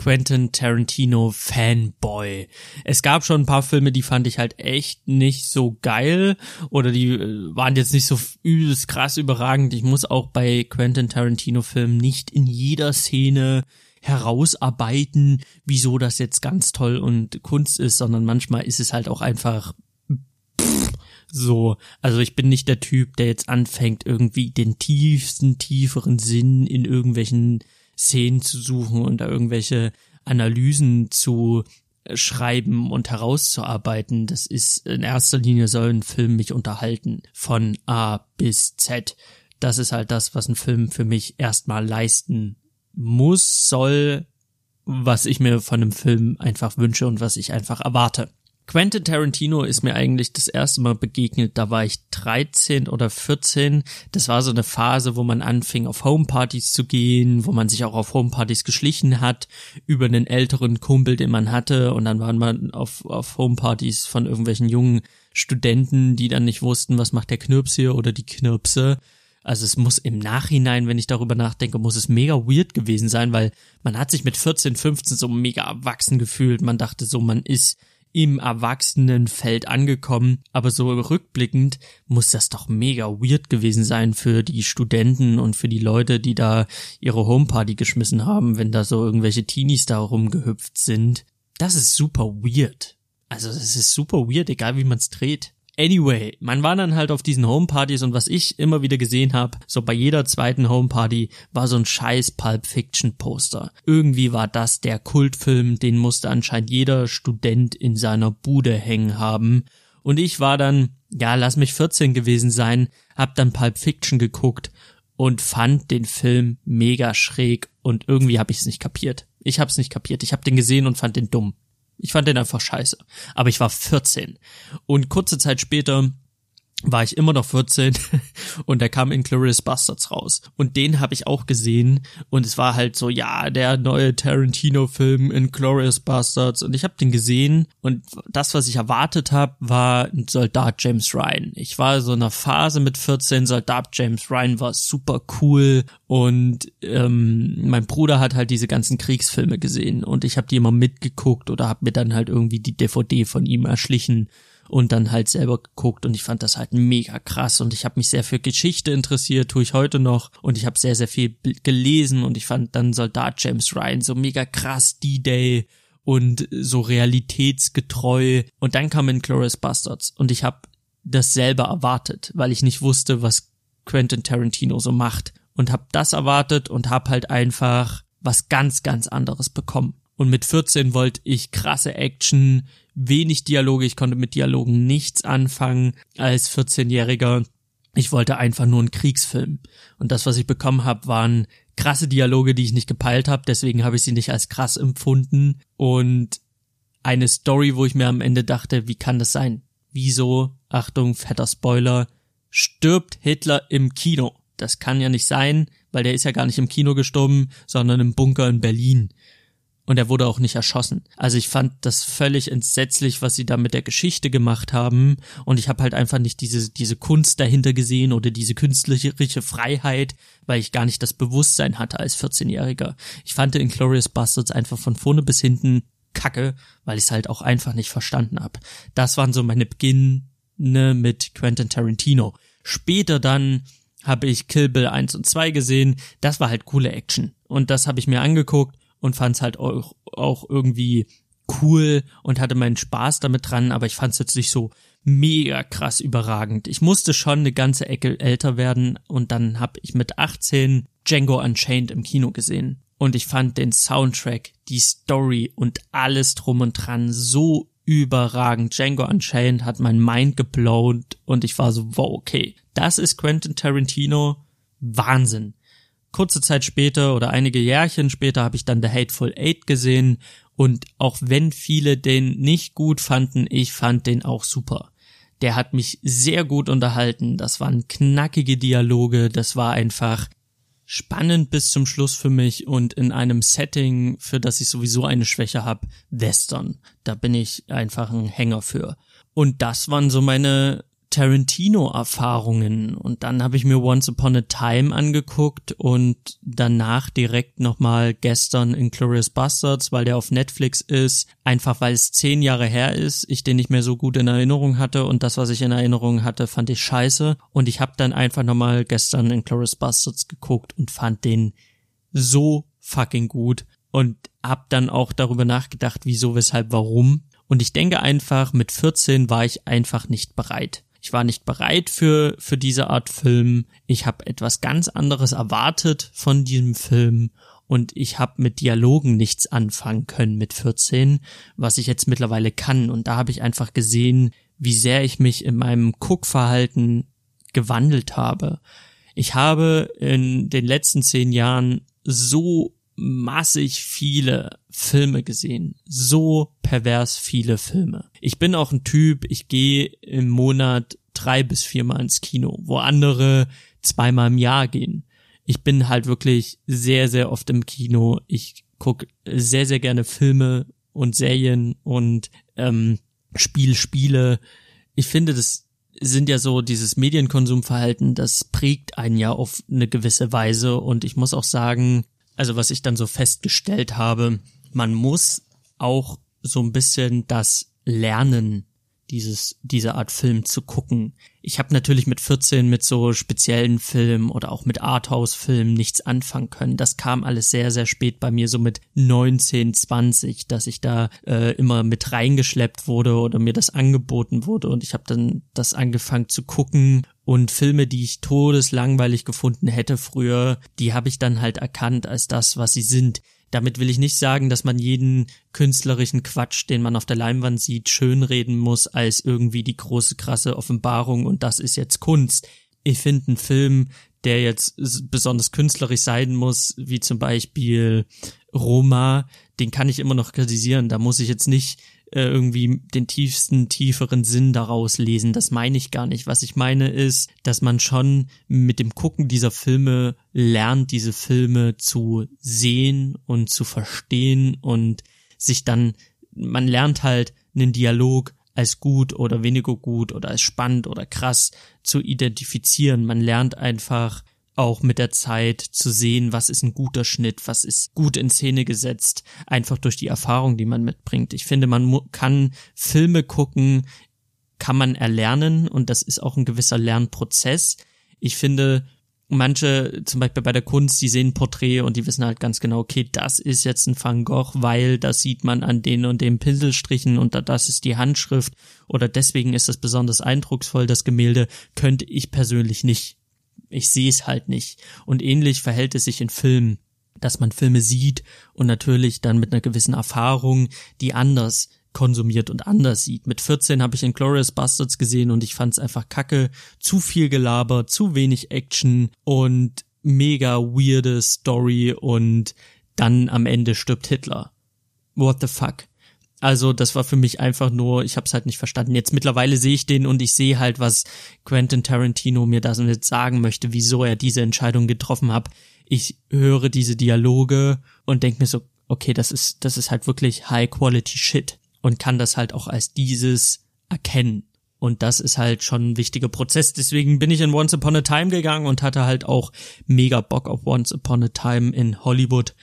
Quentin Tarantino Fanboy. Es gab schon ein paar Filme, die fand ich halt echt nicht so geil oder die äh, waren jetzt nicht so übelst krass überragend. Ich muss auch bei Quentin Tarantino Filmen nicht in jeder Szene herausarbeiten, wieso das jetzt ganz toll und Kunst ist, sondern manchmal ist es halt auch einfach so, also ich bin nicht der Typ, der jetzt anfängt, irgendwie den tiefsten, tieferen Sinn in irgendwelchen Szenen zu suchen und da irgendwelche Analysen zu schreiben und herauszuarbeiten. Das ist in erster Linie soll ein Film mich unterhalten von A bis Z. Das ist halt das, was ein Film für mich erstmal leisten muss, soll, was ich mir von einem Film einfach wünsche und was ich einfach erwarte. Quentin Tarantino ist mir eigentlich das erste Mal begegnet, da war ich 13 oder 14. Das war so eine Phase, wo man anfing, auf Homepartys zu gehen, wo man sich auch auf Homepartys geschlichen hat, über einen älteren Kumpel, den man hatte, und dann waren man auf, auf Homepartys von irgendwelchen jungen Studenten, die dann nicht wussten, was macht der Knirps hier oder die Knirpse. Also es muss im Nachhinein, wenn ich darüber nachdenke, muss es mega weird gewesen sein, weil man hat sich mit 14, 15 so mega erwachsen gefühlt. Man dachte so, man ist im Erwachsenenfeld angekommen, aber so rückblickend muss das doch mega weird gewesen sein für die Studenten und für die Leute, die da ihre Homeparty geschmissen haben, wenn da so irgendwelche Teenies da rumgehüpft sind. Das ist super weird. Also das ist super weird, egal wie man's dreht. Anyway, man war dann halt auf diesen Homepartys und was ich immer wieder gesehen habe, so bei jeder zweiten Homeparty war so ein scheiß Pulp Fiction Poster. Irgendwie war das der Kultfilm, den musste anscheinend jeder Student in seiner Bude hängen haben. Und ich war dann, ja, lass mich 14 gewesen sein, hab dann Pulp Fiction geguckt und fand den Film mega schräg und irgendwie hab ich es nicht kapiert. Ich hab's nicht kapiert. Ich hab den gesehen und fand den dumm. Ich fand den einfach scheiße. Aber ich war 14. Und kurze Zeit später war ich immer noch 14 und da kam Inglourious Bastards raus. Und den habe ich auch gesehen und es war halt so, ja, der neue Tarantino-Film Inglourious Bastards und ich habe den gesehen und das, was ich erwartet habe, war ein Soldat James Ryan. Ich war so in einer Phase mit 14, Soldat James Ryan war super cool und ähm, mein Bruder hat halt diese ganzen Kriegsfilme gesehen und ich habe die immer mitgeguckt oder habe mir dann halt irgendwie die DVD von ihm erschlichen und dann halt selber geguckt und ich fand das halt mega krass und ich habe mich sehr für Geschichte interessiert, tue ich heute noch und ich habe sehr, sehr viel gelesen und ich fand dann Soldat James Ryan so mega krass, D-Day und so realitätsgetreu und dann kam Inglourious Bastards und ich habe das selber erwartet, weil ich nicht wusste, was Quentin Tarantino so macht und habe das erwartet und habe halt einfach was ganz, ganz anderes bekommen. Und mit 14 wollte ich krasse Action, wenig Dialoge, ich konnte mit Dialogen nichts anfangen als 14-Jähriger. Ich wollte einfach nur einen Kriegsfilm. Und das, was ich bekommen habe, waren krasse Dialoge, die ich nicht gepeilt habe. Deswegen habe ich sie nicht als krass empfunden. Und eine Story, wo ich mir am Ende dachte, wie kann das sein? Wieso, Achtung, fetter Spoiler, stirbt Hitler im Kino? Das kann ja nicht sein, weil der ist ja gar nicht im Kino gestorben, sondern im Bunker in Berlin und er wurde auch nicht erschossen. Also ich fand das völlig entsetzlich, was sie da mit der Geschichte gemacht haben und ich habe halt einfach nicht diese diese Kunst dahinter gesehen oder diese künstlerische Freiheit, weil ich gar nicht das Bewusstsein hatte als 14-Jähriger. Ich fand in Glorious Bastards einfach von vorne bis hinten kacke, weil ich es halt auch einfach nicht verstanden habe. Das waren so meine Beginne mit Quentin Tarantino. Später dann habe ich Kill Bill 1 und 2 gesehen. Das war halt coole Action. Und das habe ich mir angeguckt und fand es halt auch, auch irgendwie cool und hatte meinen Spaß damit dran, aber ich fand es jetzt nicht so mega krass überragend. Ich musste schon eine ganze Ecke älter werden und dann habe ich mit 18 Django Unchained im Kino gesehen und ich fand den Soundtrack, die Story und alles drum und dran so überragend. Django Unchained hat mein Mind geblowt und ich war so, wow, okay, das ist Quentin Tarantino. Wahnsinn. Kurze Zeit später oder einige Jährchen später habe ich dann The Hateful Eight gesehen und auch wenn viele den nicht gut fanden, ich fand den auch super. Der hat mich sehr gut unterhalten. Das waren knackige Dialoge. Das war einfach spannend bis zum Schluss für mich und in einem Setting, für das ich sowieso eine Schwäche habe, Western. Da bin ich einfach ein Hänger für. Und das waren so meine Tarantino-Erfahrungen. Und dann habe ich mir Once Upon a Time angeguckt und danach direkt nochmal gestern in Glorious Bastards, weil der auf Netflix ist, einfach weil es zehn Jahre her ist, ich den nicht mehr so gut in Erinnerung hatte und das, was ich in Erinnerung hatte, fand ich scheiße. Und ich habe dann einfach nochmal gestern in Glorious Bastards geguckt und fand den so fucking gut und hab dann auch darüber nachgedacht, wieso, weshalb, warum. Und ich denke einfach, mit 14 war ich einfach nicht bereit. Ich war nicht bereit für, für diese Art Film. Ich habe etwas ganz anderes erwartet von diesem Film und ich habe mit Dialogen nichts anfangen können mit 14, was ich jetzt mittlerweile kann. Und da habe ich einfach gesehen, wie sehr ich mich in meinem Guckverhalten gewandelt habe. Ich habe in den letzten zehn Jahren so massig viele Filme gesehen. So pervers viele Filme. Ich bin auch ein Typ, ich gehe im Monat drei bis viermal ins Kino, wo andere zweimal im Jahr gehen. Ich bin halt wirklich sehr, sehr oft im Kino. Ich gucke sehr, sehr gerne Filme und Serien und ähm, Spiel, Spiele. Ich finde, das sind ja so dieses Medienkonsumverhalten, das prägt einen ja auf eine gewisse Weise und ich muss auch sagen, also was ich dann so festgestellt habe, man muss auch so ein bisschen das Lernen dieses diese Art Film zu gucken. Ich habe natürlich mit 14 mit so speziellen Filmen oder auch mit Arthouse-Filmen nichts anfangen können. Das kam alles sehr sehr spät bei mir, so mit 19, 20, dass ich da äh, immer mit reingeschleppt wurde oder mir das angeboten wurde und ich habe dann das angefangen zu gucken und Filme, die ich todeslangweilig gefunden hätte früher, die habe ich dann halt erkannt als das, was sie sind. Damit will ich nicht sagen, dass man jeden künstlerischen Quatsch, den man auf der Leinwand sieht, schönreden muss als irgendwie die große krasse Offenbarung und das ist jetzt Kunst. Ich finde einen Film, der jetzt besonders künstlerisch sein muss, wie zum Beispiel Roma, den kann ich immer noch kritisieren. Da muss ich jetzt nicht äh, irgendwie den tiefsten, tieferen Sinn daraus lesen. Das meine ich gar nicht. Was ich meine ist, dass man schon mit dem Gucken dieser Filme lernt, diese Filme zu sehen und zu verstehen und sich dann, man lernt halt einen Dialog als gut oder weniger gut oder als spannend oder krass zu identifizieren. Man lernt einfach auch mit der Zeit zu sehen, was ist ein guter Schnitt, was ist gut in Szene gesetzt, einfach durch die Erfahrung, die man mitbringt. Ich finde, man kann Filme gucken, kann man erlernen und das ist auch ein gewisser Lernprozess. Ich finde, manche, zum Beispiel bei der Kunst, die sehen Porträt und die wissen halt ganz genau, okay, das ist jetzt ein Van Gogh, weil das sieht man an den und den Pinselstrichen und das ist die Handschrift oder deswegen ist das besonders eindrucksvoll, das Gemälde, könnte ich persönlich nicht ich sehe es halt nicht. Und ähnlich verhält es sich in Filmen, dass man Filme sieht und natürlich dann mit einer gewissen Erfahrung die anders konsumiert und anders sieht. Mit 14 habe ich Inglourious Bastards gesehen und ich fand es einfach kacke. Zu viel Gelaber, zu wenig Action und mega weirde Story und dann am Ende stirbt Hitler. What the fuck? Also das war für mich einfach nur, ich habe es halt nicht verstanden. Jetzt mittlerweile sehe ich den und ich sehe halt, was Quentin Tarantino mir das jetzt sagen möchte, wieso er diese Entscheidung getroffen hat. Ich höre diese Dialoge und denke mir so, okay, das ist das ist halt wirklich High Quality Shit und kann das halt auch als dieses erkennen. Und das ist halt schon ein wichtiger Prozess. Deswegen bin ich in Once Upon a Time gegangen und hatte halt auch mega Bock auf Once Upon a Time in Hollywood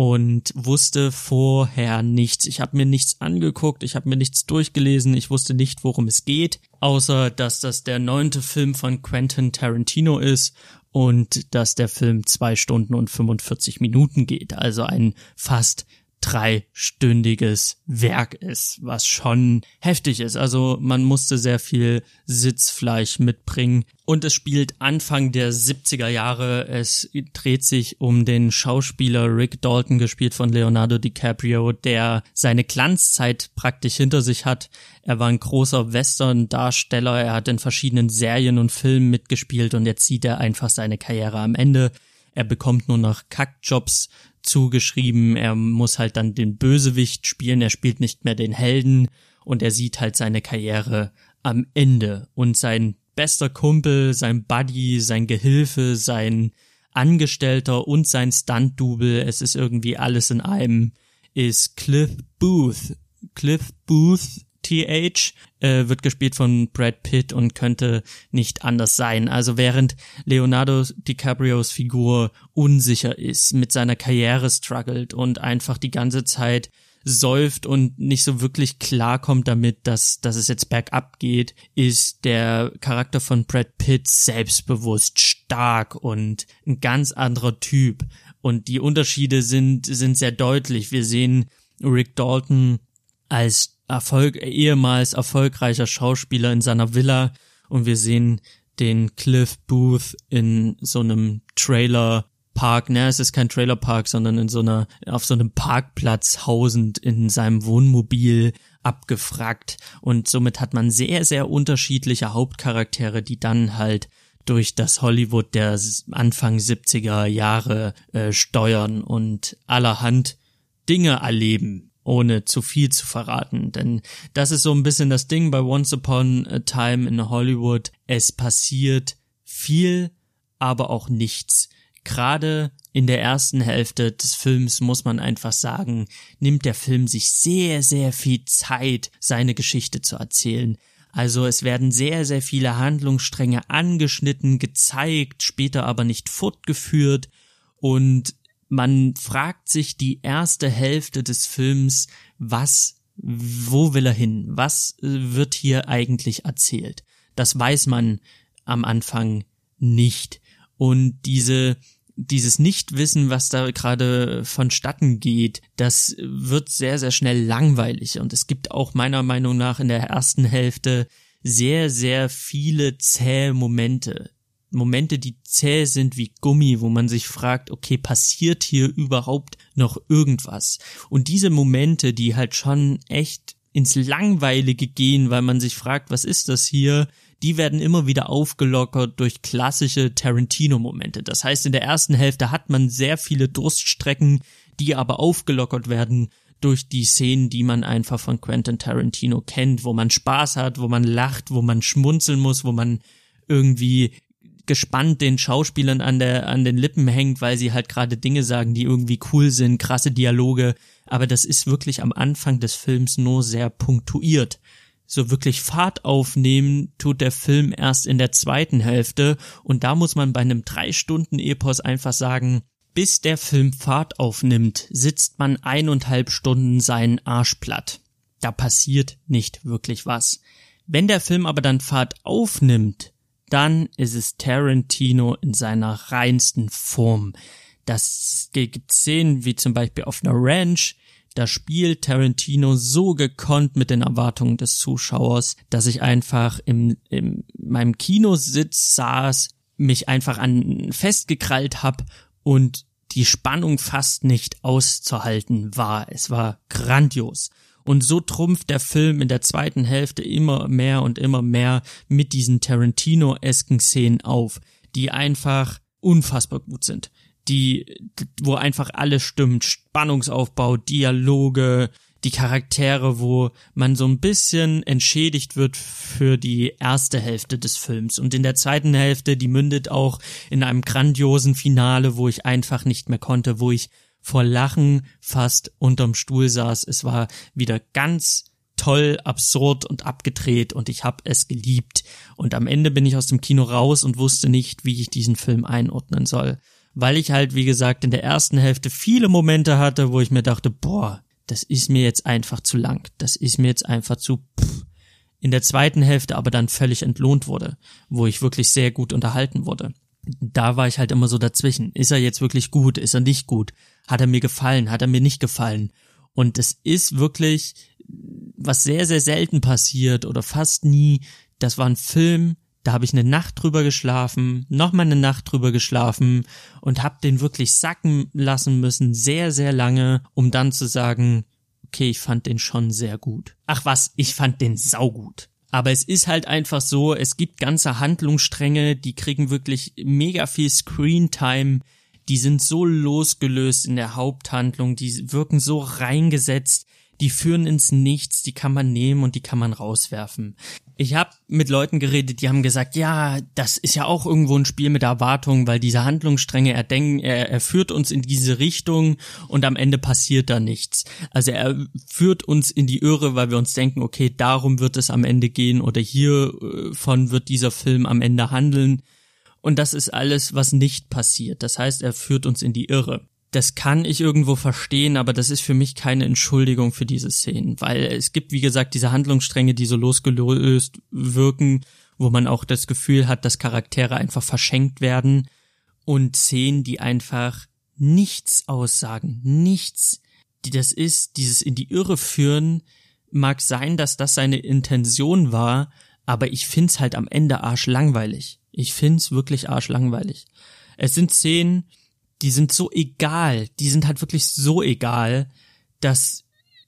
und wusste vorher nichts. Ich habe mir nichts angeguckt, ich habe mir nichts durchgelesen, ich wusste nicht, worum es geht, außer dass das der neunte Film von Quentin Tarantino ist und dass der Film zwei Stunden und 45 Minuten geht. Also ein fast dreistündiges Werk ist, was schon heftig ist. Also man musste sehr viel Sitzfleisch mitbringen. Und es spielt Anfang der 70er Jahre. Es dreht sich um den Schauspieler Rick Dalton, gespielt von Leonardo DiCaprio, der seine Glanzzeit praktisch hinter sich hat. Er war ein großer Western-Darsteller. Er hat in verschiedenen Serien und Filmen mitgespielt und jetzt sieht er einfach seine Karriere am Ende. Er bekommt nur noch Kackjobs zugeschrieben. Er muss halt dann den Bösewicht spielen. Er spielt nicht mehr den Helden und er sieht halt seine Karriere am Ende und sein bester Kumpel, sein Buddy, sein Gehilfe, sein Angestellter und sein Stunt-Double, es ist irgendwie alles in einem, ist Cliff Booth. Cliff Booth TH äh, wird gespielt von Brad Pitt und könnte nicht anders sein. Also während Leonardo DiCaprios Figur unsicher ist, mit seiner Karriere struggelt und einfach die ganze Zeit säuft und nicht so wirklich klarkommt damit, dass, dass es jetzt bergab geht, ist der Charakter von Brad Pitt selbstbewusst, stark und ein ganz anderer Typ. Und die Unterschiede sind, sind sehr deutlich. Wir sehen Rick Dalton als Erfolg, ehemals erfolgreicher Schauspieler in seiner Villa. Und wir sehen den Cliff Booth in so einem Trailer Park, ne, es ist kein Trailerpark, sondern in so einer, auf so einem Parkplatz hausend in seinem Wohnmobil abgefragt. Und somit hat man sehr, sehr unterschiedliche Hauptcharaktere, die dann halt durch das Hollywood der Anfang 70er Jahre äh, steuern und allerhand Dinge erleben, ohne zu viel zu verraten. Denn das ist so ein bisschen das Ding bei Once Upon a Time in Hollywood. Es passiert viel, aber auch nichts. Gerade in der ersten Hälfte des Films muss man einfach sagen, nimmt der Film sich sehr, sehr viel Zeit, seine Geschichte zu erzählen. Also es werden sehr, sehr viele Handlungsstränge angeschnitten, gezeigt, später aber nicht fortgeführt und man fragt sich die erste Hälfte des Films, was, wo will er hin? Was äh, wird hier eigentlich erzählt? Das weiß man am Anfang nicht. Und diese, dieses Nichtwissen, was da gerade vonstatten geht, das wird sehr, sehr schnell langweilig. Und es gibt auch meiner Meinung nach in der ersten Hälfte sehr, sehr viele zähe Momente. Momente, die zäh sind wie Gummi, wo man sich fragt, okay, passiert hier überhaupt noch irgendwas? Und diese Momente, die halt schon echt ins Langweilige gehen, weil man sich fragt, was ist das hier? Die werden immer wieder aufgelockert durch klassische Tarantino-Momente. Das heißt, in der ersten Hälfte hat man sehr viele Durststrecken, die aber aufgelockert werden durch die Szenen, die man einfach von Quentin Tarantino kennt, wo man Spaß hat, wo man lacht, wo man schmunzeln muss, wo man irgendwie gespannt den Schauspielern an der an den Lippen hängt, weil sie halt gerade Dinge sagen, die irgendwie cool sind, krasse Dialoge, aber das ist wirklich am Anfang des Films nur sehr punktuiert. So wirklich Fahrt aufnehmen tut der Film erst in der zweiten Hälfte und da muss man bei einem drei Stunden Epos einfach sagen, bis der Film Fahrt aufnimmt, sitzt man eineinhalb Stunden seinen Arsch platt. Da passiert nicht wirklich was. Wenn der Film aber dann Fahrt aufnimmt, dann ist es Tarantino in seiner reinsten Form. Das gibt Szenen wie zum Beispiel auf einer Ranch, da spielt Tarantino so gekonnt mit den Erwartungen des Zuschauers, dass ich einfach im, im meinem Kinositz saß, mich einfach an festgekrallt hab und die Spannung fast nicht auszuhalten war. Es war grandios. Und so trumpft der Film in der zweiten Hälfte immer mehr und immer mehr mit diesen Tarantino-esken Szenen auf, die einfach unfassbar gut sind. Die, wo einfach alles stimmt. Spannungsaufbau, Dialoge, die Charaktere, wo man so ein bisschen entschädigt wird für die erste Hälfte des Films. Und in der zweiten Hälfte, die mündet auch in einem grandiosen Finale, wo ich einfach nicht mehr konnte, wo ich vor Lachen fast unterm Stuhl saß. Es war wieder ganz toll, absurd und abgedreht und ich habe es geliebt. Und am Ende bin ich aus dem Kino raus und wusste nicht, wie ich diesen Film einordnen soll. Weil ich halt, wie gesagt, in der ersten Hälfte viele Momente hatte, wo ich mir dachte, boah, das ist mir jetzt einfach zu lang. Das ist mir jetzt einfach zu pff. In der zweiten Hälfte aber dann völlig entlohnt wurde, wo ich wirklich sehr gut unterhalten wurde. Da war ich halt immer so dazwischen. Ist er jetzt wirklich gut? Ist er nicht gut? Hat er mir gefallen? Hat er mir nicht gefallen? Und es ist wirklich, was sehr, sehr selten passiert oder fast nie. Das war ein Film, da habe ich eine Nacht drüber geschlafen, nochmal eine Nacht drüber geschlafen und habe den wirklich sacken lassen müssen, sehr, sehr lange, um dann zu sagen, okay, ich fand den schon sehr gut. Ach was, ich fand den saugut. Aber es ist halt einfach so, es gibt ganze Handlungsstränge, die kriegen wirklich mega viel Screentime, die sind so losgelöst in der Haupthandlung, die wirken so reingesetzt, die führen ins Nichts, die kann man nehmen und die kann man rauswerfen. Ich habe mit Leuten geredet, die haben gesagt, ja, das ist ja auch irgendwo ein Spiel mit Erwartungen, weil diese Handlungsstränge, er, denken, er, er führt uns in diese Richtung und am Ende passiert da nichts. Also er führt uns in die Irre, weil wir uns denken, okay, darum wird es am Ende gehen oder hiervon wird dieser Film am Ende handeln. Und das ist alles, was nicht passiert. Das heißt, er führt uns in die Irre das kann ich irgendwo verstehen, aber das ist für mich keine Entschuldigung für diese Szenen, weil es gibt, wie gesagt, diese Handlungsstränge, die so losgelöst wirken, wo man auch das Gefühl hat, dass Charaktere einfach verschenkt werden und Szenen, die einfach nichts aussagen, nichts, die das ist, dieses in die Irre führen, mag sein, dass das seine Intention war, aber ich find's halt am Ende arschlangweilig. Ich find's wirklich arschlangweilig. Es sind Szenen, die sind so egal, die sind halt wirklich so egal, dass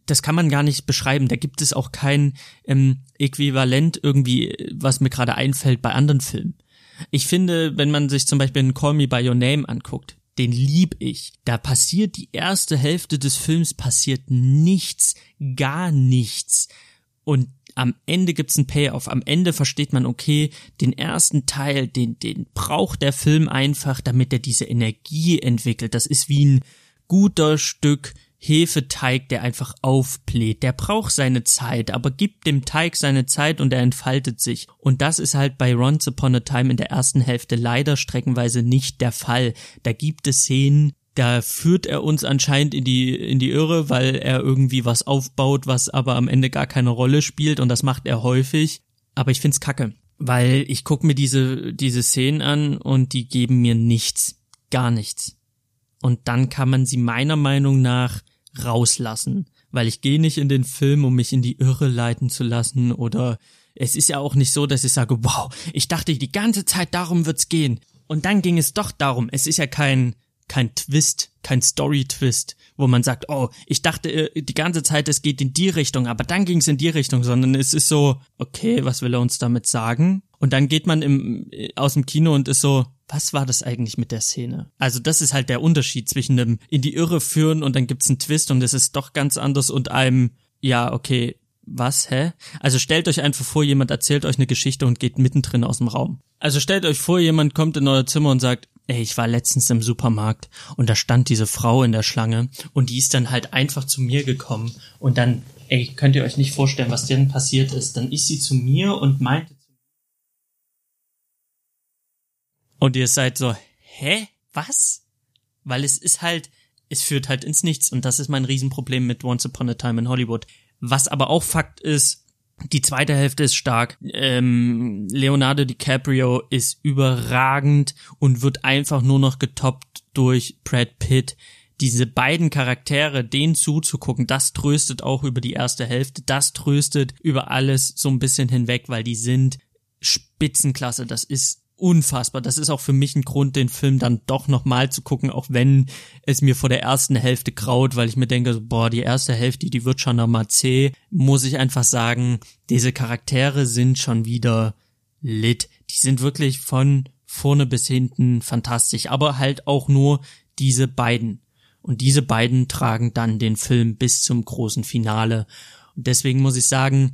das kann man gar nicht beschreiben. Da gibt es auch kein ähm, Äquivalent irgendwie, was mir gerade einfällt bei anderen Filmen. Ich finde, wenn man sich zum Beispiel einen Call Me by Your Name anguckt, den lieb ich. Da passiert die erste Hälfte des Films passiert nichts, gar nichts. Und am Ende gibt's ein Payoff. Am Ende versteht man, okay, den ersten Teil, den, den braucht der Film einfach, damit er diese Energie entwickelt. Das ist wie ein guter Stück Hefeteig, der einfach aufbläht. Der braucht seine Zeit, aber gibt dem Teig seine Zeit und er entfaltet sich. Und das ist halt bei Once Upon a Time in der ersten Hälfte leider streckenweise nicht der Fall. Da gibt es Szenen, da führt er uns anscheinend in die, in die Irre, weil er irgendwie was aufbaut, was aber am Ende gar keine Rolle spielt und das macht er häufig. Aber ich find's kacke, weil ich guck mir diese, diese Szenen an und die geben mir nichts. Gar nichts. Und dann kann man sie meiner Meinung nach rauslassen, weil ich gehe nicht in den Film, um mich in die Irre leiten zu lassen oder es ist ja auch nicht so, dass ich sage, wow, ich dachte die ganze Zeit darum wird's gehen. Und dann ging es doch darum. Es ist ja kein, kein Twist, kein Story-Twist, wo man sagt, oh, ich dachte äh, die ganze Zeit, es geht in die Richtung, aber dann ging es in die Richtung, sondern es ist so, okay, was will er uns damit sagen? Und dann geht man im, äh, aus dem Kino und ist so, was war das eigentlich mit der Szene? Also das ist halt der Unterschied zwischen einem in die Irre führen und dann gibt's einen Twist und es ist doch ganz anders und einem, ja, okay, was, hä? Also stellt euch einfach vor, jemand erzählt euch eine Geschichte und geht mittendrin aus dem Raum. Also stellt euch vor, jemand kommt in euer Zimmer und sagt, ey, ich war letztens im Supermarkt und da stand diese Frau in der Schlange und die ist dann halt einfach zu mir gekommen und dann, ey, könnt ihr euch nicht vorstellen, was denn passiert ist. Dann ist sie zu mir und meinte zu und ihr seid so, hä? Was? Weil es ist halt, es führt halt ins Nichts und das ist mein Riesenproblem mit Once Upon a Time in Hollywood. Was aber auch Fakt ist, die zweite Hälfte ist stark. Ähm, Leonardo DiCaprio ist überragend und wird einfach nur noch getoppt durch Brad Pitt. Diese beiden Charaktere, denen zuzugucken, das tröstet auch über die erste Hälfte, das tröstet über alles so ein bisschen hinweg, weil die sind Spitzenklasse. Das ist unfassbar. Das ist auch für mich ein Grund, den Film dann doch nochmal zu gucken, auch wenn es mir vor der ersten Hälfte graut, weil ich mir denke, boah, die erste Hälfte, die wird schon nochmal zäh, muss ich einfach sagen, diese Charaktere sind schon wieder lit. Die sind wirklich von vorne bis hinten fantastisch, aber halt auch nur diese beiden. Und diese beiden tragen dann den Film bis zum großen Finale. Und deswegen muss ich sagen,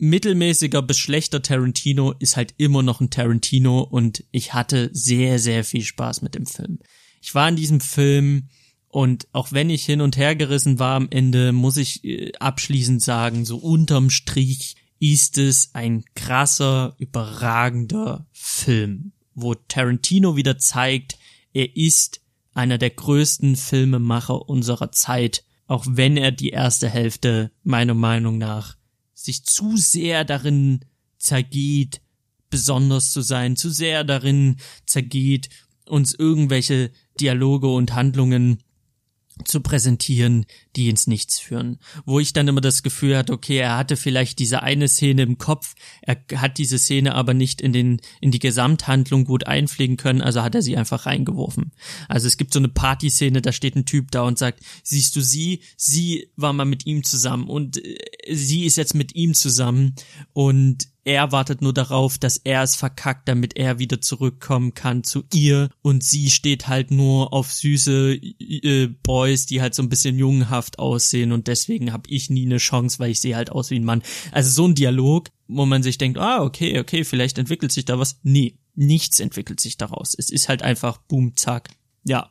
mittelmäßiger bis schlechter Tarantino ist halt immer noch ein Tarantino und ich hatte sehr, sehr viel Spaß mit dem Film. Ich war in diesem Film und auch wenn ich hin und her gerissen war am Ende, muss ich äh, abschließend sagen, so unterm Strich ist es ein krasser, überragender Film, wo Tarantino wieder zeigt, er ist einer der größten Filmemacher unserer Zeit, auch wenn er die erste Hälfte meiner Meinung nach sich zu sehr darin zergeht, besonders zu sein, zu sehr darin zergeht, uns irgendwelche Dialoge und Handlungen zu präsentieren, die ins Nichts führen. Wo ich dann immer das Gefühl hatte, okay, er hatte vielleicht diese eine Szene im Kopf, er hat diese Szene aber nicht in den, in die Gesamthandlung gut einpflegen können, also hat er sie einfach reingeworfen. Also es gibt so eine Partyszene, da steht ein Typ da und sagt, siehst du sie, sie war mal mit ihm zusammen und äh, sie ist jetzt mit ihm zusammen und er wartet nur darauf, dass er es verkackt, damit er wieder zurückkommen kann zu ihr und sie steht halt nur auf süße äh, Boys, die halt so ein bisschen jungenhaft aussehen und deswegen habe ich nie eine Chance, weil ich sehe halt aus wie ein Mann. Also so ein Dialog, wo man sich denkt, ah, okay, okay, vielleicht entwickelt sich da was. Nee, nichts entwickelt sich daraus. Es ist halt einfach boom, zack. Ja,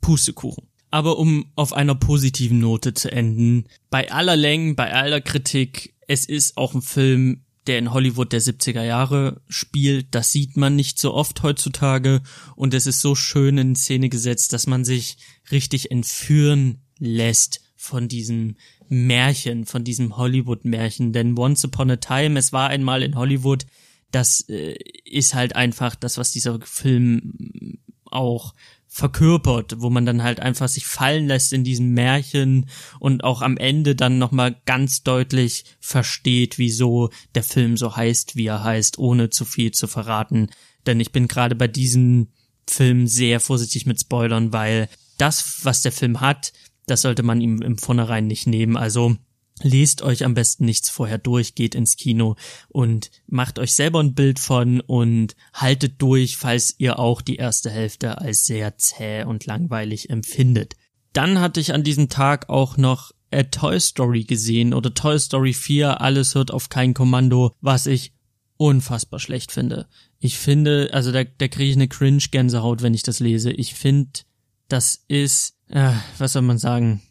Pustekuchen. Aber um auf einer positiven Note zu enden, bei aller Längen, bei aller Kritik, es ist auch ein Film, der in Hollywood der 70er Jahre spielt. Das sieht man nicht so oft heutzutage und es ist so schön in Szene gesetzt, dass man sich richtig entführen lässt von diesem Märchen, von diesem Hollywood-Märchen. Denn Once Upon a Time, es war einmal in Hollywood, das äh, ist halt einfach das, was dieser Film auch verkörpert, wo man dann halt einfach sich fallen lässt in diesem Märchen und auch am Ende dann nochmal ganz deutlich versteht, wieso der Film so heißt, wie er heißt, ohne zu viel zu verraten. Denn ich bin gerade bei diesem Film sehr vorsichtig mit Spoilern, weil das, was der Film hat, das sollte man ihm im Vornherein nicht nehmen. Also Lest euch am besten nichts vorher durch, geht ins Kino und macht euch selber ein Bild von und haltet durch, falls ihr auch die erste Hälfte als sehr zäh und langweilig empfindet. Dann hatte ich an diesem Tag auch noch A Toy Story gesehen oder Toy Story 4, alles hört auf kein Kommando, was ich unfassbar schlecht finde. Ich finde, also da, da kriege ich eine Cringe-Gänsehaut, wenn ich das lese. Ich finde, das ist, äh, was soll man sagen,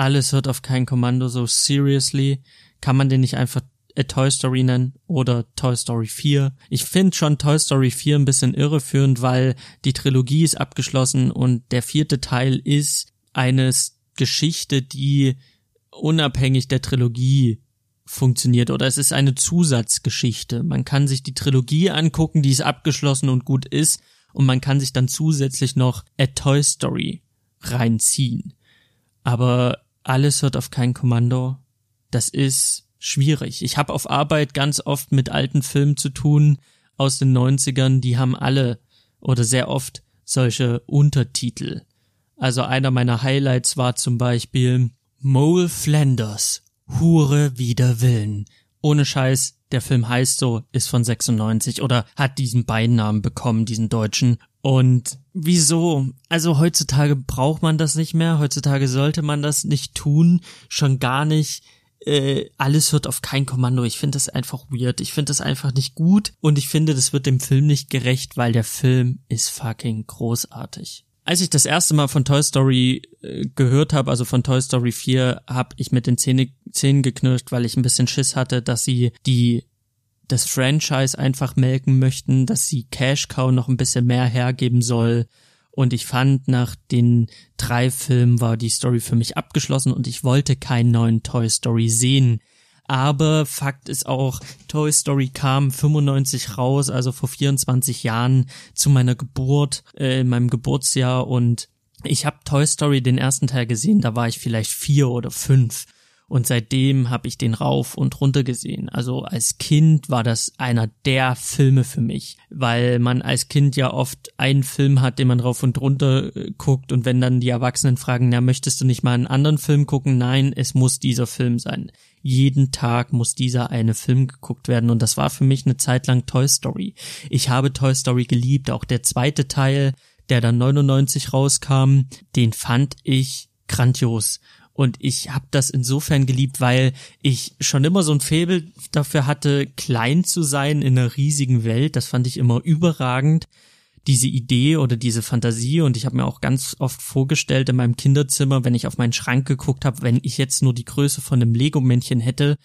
alles hört auf kein Kommando, so seriously, kann man den nicht einfach A Toy Story nennen oder Toy Story 4. Ich finde schon Toy Story 4 ein bisschen irreführend, weil die Trilogie ist abgeschlossen und der vierte Teil ist eine Geschichte, die unabhängig der Trilogie funktioniert oder es ist eine Zusatzgeschichte. Man kann sich die Trilogie angucken, die ist abgeschlossen und gut ist und man kann sich dann zusätzlich noch A Toy Story reinziehen. Aber alles hört auf kein Kommando. Das ist schwierig. Ich habe auf Arbeit ganz oft mit alten Filmen zu tun aus den 90ern, die haben alle oder sehr oft solche Untertitel. Also einer meiner Highlights war zum Beispiel Mole Flanders, Hure wider Willen. Ohne Scheiß, der Film heißt so, ist von 96 oder hat diesen Beinamen bekommen, diesen deutschen. Und wieso? Also heutzutage braucht man das nicht mehr, heutzutage sollte man das nicht tun, schon gar nicht. Äh, alles hört auf kein Kommando. Ich finde das einfach weird. Ich finde das einfach nicht gut und ich finde, das wird dem Film nicht gerecht, weil der Film ist fucking großartig. Als ich das erste Mal von Toy Story äh, gehört habe, also von Toy Story 4, habe ich mit den Zähnen, Zähnen geknirscht, weil ich ein bisschen Schiss hatte, dass sie die das Franchise einfach melken möchten, dass sie Cash Cow noch ein bisschen mehr hergeben soll. Und ich fand, nach den drei Filmen war die Story für mich abgeschlossen und ich wollte keinen neuen Toy Story sehen. Aber Fakt ist auch, Toy Story kam 95 raus, also vor 24 Jahren zu meiner Geburt, äh, in meinem Geburtsjahr und ich habe Toy Story den ersten Teil gesehen, da war ich vielleicht vier oder fünf. Und seitdem habe ich den rauf und runter gesehen. Also als Kind war das einer der Filme für mich, weil man als Kind ja oft einen Film hat, den man rauf und runter äh, guckt und wenn dann die Erwachsenen fragen, na, möchtest du nicht mal einen anderen Film gucken? Nein, es muss dieser Film sein. Jeden Tag muss dieser eine Film geguckt werden und das war für mich eine Zeit lang Toy Story. Ich habe Toy Story geliebt, auch der zweite Teil, der dann 99 rauskam, den fand ich grandios. Und ich habe das insofern geliebt, weil ich schon immer so ein Faible dafür hatte, klein zu sein in einer riesigen Welt. Das fand ich immer überragend diese Idee oder diese Fantasie und ich habe mir auch ganz oft vorgestellt in meinem Kinderzimmer, wenn ich auf meinen Schrank geguckt habe, wenn ich jetzt nur die Größe von einem Lego-Männchen hätte,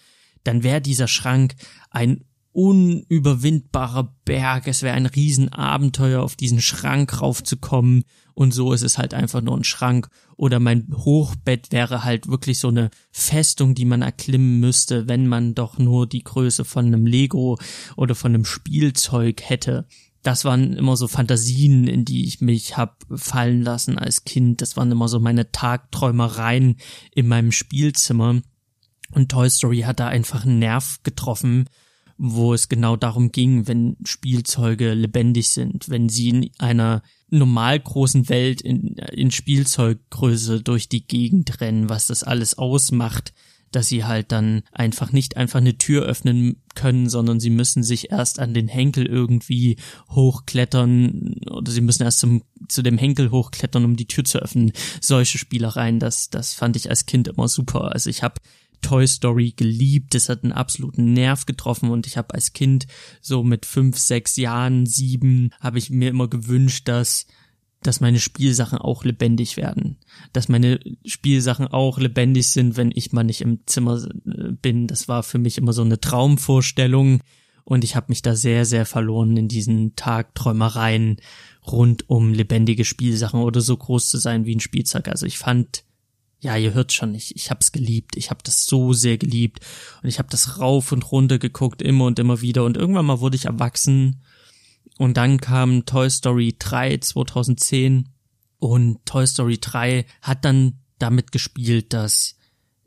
dann wäre dieser Schrank ein unüberwindbarer Berg. Es wäre ein Riesenabenteuer, auf diesen Schrank raufzukommen. Und so ist es halt einfach nur ein Schrank. Oder mein Hochbett wäre halt wirklich so eine Festung, die man erklimmen müsste, wenn man doch nur die Größe von einem Lego oder von einem Spielzeug hätte. Das waren immer so Fantasien, in die ich mich hab fallen lassen als Kind. Das waren immer so meine Tagträumereien in meinem Spielzimmer. Und Toy Story hat da einfach einen Nerv getroffen, wo es genau darum ging, wenn Spielzeuge lebendig sind, wenn sie in einer normal großen Welt in, in Spielzeuggröße durch die Gegend rennen, was das alles ausmacht, dass sie halt dann einfach nicht einfach eine Tür öffnen können, sondern sie müssen sich erst an den Henkel irgendwie hochklettern oder sie müssen erst zum, zu dem Henkel hochklettern, um die Tür zu öffnen. Solche Spielereien, das, das fand ich als Kind immer super. Also ich habe Toy Story geliebt. Es hat einen absoluten Nerv getroffen und ich habe als Kind so mit fünf, sechs Jahren, sieben, habe ich mir immer gewünscht, dass dass meine Spielsachen auch lebendig werden, dass meine Spielsachen auch lebendig sind, wenn ich mal nicht im Zimmer äh, bin. Das war für mich immer so eine Traumvorstellung und ich habe mich da sehr, sehr verloren in diesen Tagträumereien rund um lebendige Spielsachen oder so groß zu sein wie ein Spielzeug. Also ich fand ja, ihr hört schon, ich, ich hab's geliebt. Ich hab das so sehr geliebt. Und ich hab das rauf und runter geguckt, immer und immer wieder. Und irgendwann mal wurde ich erwachsen. Und dann kam Toy Story 3 2010. Und Toy Story 3 hat dann damit gespielt, dass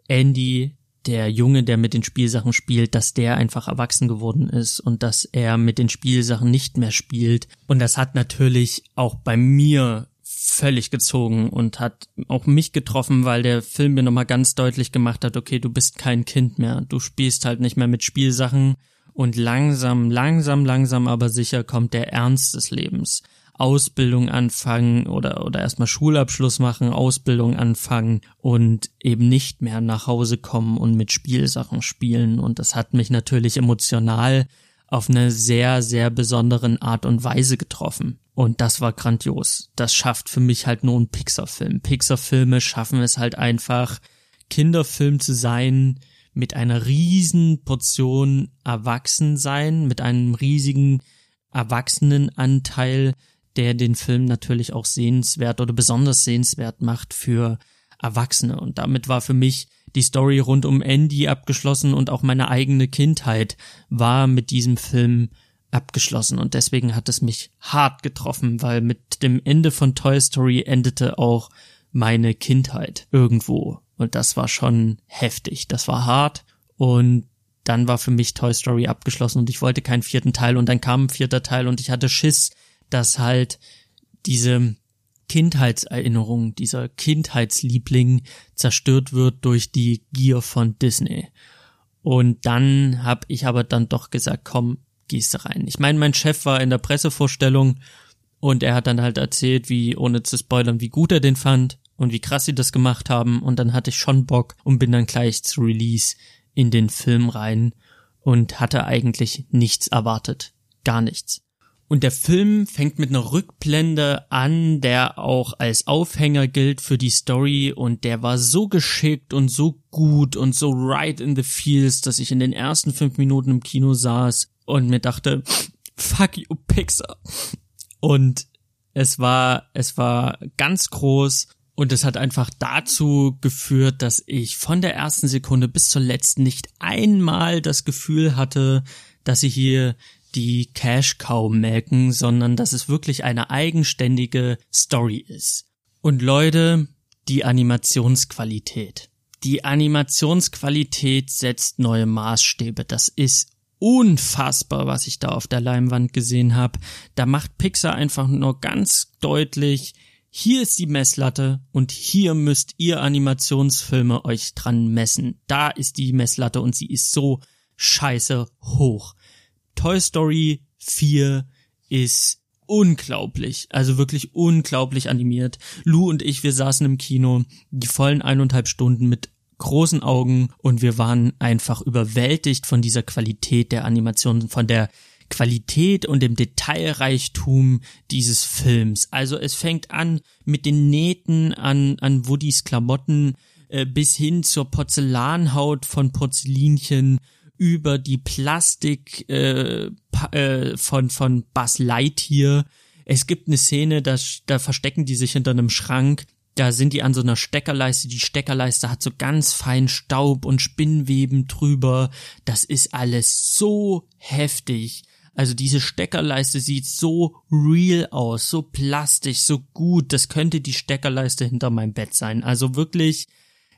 Andy, der Junge, der mit den Spielsachen spielt, dass der einfach erwachsen geworden ist und dass er mit den Spielsachen nicht mehr spielt. Und das hat natürlich auch bei mir völlig gezogen und hat auch mich getroffen, weil der Film mir nochmal ganz deutlich gemacht hat, okay, du bist kein Kind mehr, du spielst halt nicht mehr mit Spielsachen und langsam, langsam, langsam aber sicher kommt der Ernst des Lebens. Ausbildung anfangen oder, oder erstmal Schulabschluss machen, Ausbildung anfangen und eben nicht mehr nach Hause kommen und mit Spielsachen spielen. Und das hat mich natürlich emotional auf eine sehr, sehr besonderen Art und Weise getroffen. Und das war grandios. Das schafft für mich halt nur ein Pixar-Film. Pixar-Filme schaffen es halt einfach, Kinderfilm zu sein, mit einer riesen Portion Erwachsensein, mit einem riesigen Erwachsenenanteil, der den Film natürlich auch sehenswert oder besonders sehenswert macht für Erwachsene. Und damit war für mich die Story rund um Andy abgeschlossen und auch meine eigene Kindheit war mit diesem Film abgeschlossen. Und deswegen hat es mich hart getroffen, weil mit dem Ende von Toy Story endete auch meine Kindheit irgendwo. Und das war schon heftig, das war hart. Und dann war für mich Toy Story abgeschlossen und ich wollte keinen vierten Teil. Und dann kam ein vierter Teil und ich hatte Schiss, dass halt diese Kindheitserinnerung, dieser Kindheitsliebling zerstört wird durch die Gier von Disney. Und dann habe ich aber dann doch gesagt, komm, gehst rein. Ich meine, mein Chef war in der Pressevorstellung und er hat dann halt erzählt, wie, ohne zu spoilern, wie gut er den fand und wie krass sie das gemacht haben. Und dann hatte ich schon Bock und bin dann gleich zu Release in den Film rein und hatte eigentlich nichts erwartet. Gar nichts. Und der Film fängt mit einer Rückblende an, der auch als Aufhänger gilt für die Story und der war so geschickt und so gut und so right in the feels, dass ich in den ersten fünf Minuten im Kino saß und mir dachte, fuck you Pixar. Und es war, es war ganz groß und es hat einfach dazu geführt, dass ich von der ersten Sekunde bis zur letzten nicht einmal das Gefühl hatte, dass sie hier die Cash Cow melken, sondern dass es wirklich eine eigenständige Story ist. Und Leute, die Animationsqualität. Die Animationsqualität setzt neue Maßstäbe. Das ist unfassbar, was ich da auf der Leinwand gesehen habe. Da macht Pixar einfach nur ganz deutlich, hier ist die Messlatte und hier müsst ihr Animationsfilme euch dran messen. Da ist die Messlatte und sie ist so scheiße hoch. Toy Story 4 ist unglaublich, also wirklich unglaublich animiert. Lou und ich, wir saßen im Kino die vollen eineinhalb Stunden mit großen Augen und wir waren einfach überwältigt von dieser Qualität der Animation, von der Qualität und dem Detailreichtum dieses Films. Also es fängt an mit den Nähten an, an Woodys Klamotten äh, bis hin zur Porzellanhaut von Porzellinchen über die Plastik äh, äh, von von Buzz Lightyear. Es gibt eine Szene, da, da verstecken die sich hinter einem Schrank. Da sind die an so einer Steckerleiste. Die Steckerleiste hat so ganz fein Staub und Spinnweben drüber. Das ist alles so heftig. Also diese Steckerleiste sieht so real aus, so plastisch, so gut. Das könnte die Steckerleiste hinter meinem Bett sein. Also wirklich,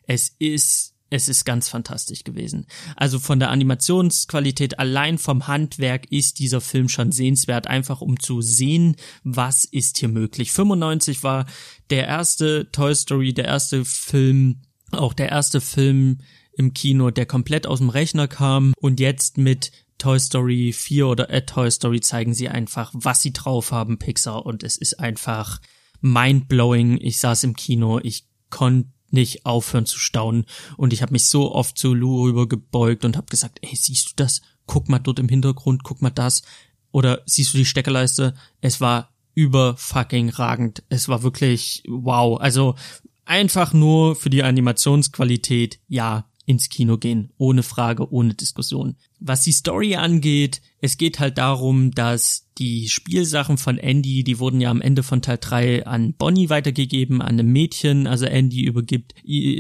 es ist, es ist ganz fantastisch gewesen. Also von der Animationsqualität allein vom Handwerk ist dieser Film schon sehenswert, einfach um zu sehen, was ist hier möglich. 95 war der erste Toy Story, der erste Film, auch der erste Film im Kino, der komplett aus dem Rechner kam und jetzt mit Toy Story 4 oder A Toy Story zeigen sie einfach, was sie drauf haben, Pixar, und es ist einfach mindblowing. Ich saß im Kino, ich konnte nicht aufhören zu staunen und ich habe mich so oft zu Lou rübergebeugt und habe gesagt, ey, siehst du das? Guck mal dort im Hintergrund, guck mal das. Oder siehst du die Steckerleiste? Es war über fucking ragend. Es war wirklich wow. Also einfach nur für die Animationsqualität, ja, ins Kino gehen, ohne Frage, ohne Diskussion. Was die Story angeht, es geht halt darum, dass die Spielsachen von Andy, die wurden ja am Ende von Teil 3 an Bonnie weitergegeben, an einem Mädchen, also Andy übergibt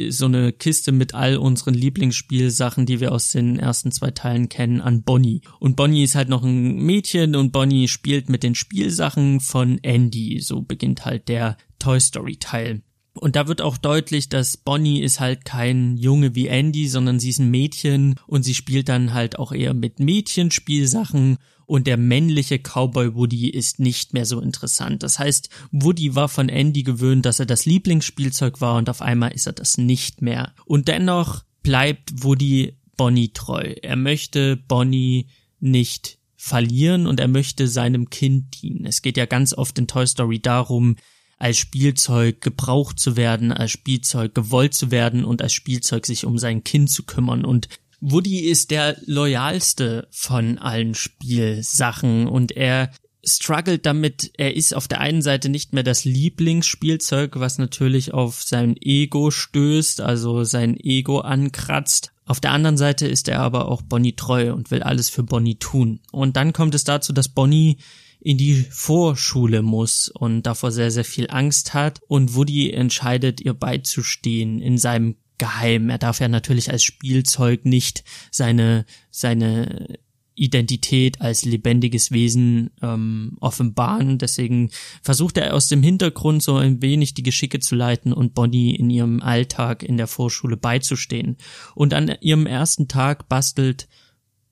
so eine Kiste mit all unseren Lieblingsspielsachen, die wir aus den ersten zwei Teilen kennen, an Bonnie. Und Bonnie ist halt noch ein Mädchen und Bonnie spielt mit den Spielsachen von Andy. So beginnt halt der Toy Story Teil. Und da wird auch deutlich, dass Bonnie ist halt kein Junge wie Andy, sondern sie ist ein Mädchen und sie spielt dann halt auch eher mit Mädchenspielsachen und der männliche Cowboy Woody ist nicht mehr so interessant. Das heißt, Woody war von Andy gewöhnt, dass er das Lieblingsspielzeug war und auf einmal ist er das nicht mehr. Und dennoch bleibt Woody Bonnie treu. Er möchte Bonnie nicht verlieren und er möchte seinem Kind dienen. Es geht ja ganz oft in Toy Story darum, als Spielzeug gebraucht zu werden, als Spielzeug gewollt zu werden und als Spielzeug sich um sein Kind zu kümmern. Und Woody ist der loyalste von allen Spielsachen und er struggelt damit, er ist auf der einen Seite nicht mehr das Lieblingsspielzeug, was natürlich auf sein Ego stößt, also sein Ego ankratzt. Auf der anderen Seite ist er aber auch Bonnie treu und will alles für Bonnie tun. Und dann kommt es dazu, dass Bonnie in die Vorschule muss und davor sehr, sehr viel Angst hat und Woody entscheidet, ihr beizustehen in seinem Geheim. Er darf ja natürlich als Spielzeug nicht seine, seine Identität als lebendiges Wesen ähm, offenbaren. Deswegen versucht er aus dem Hintergrund so ein wenig die Geschicke zu leiten und Bonnie in ihrem Alltag in der Vorschule beizustehen. Und an ihrem ersten Tag bastelt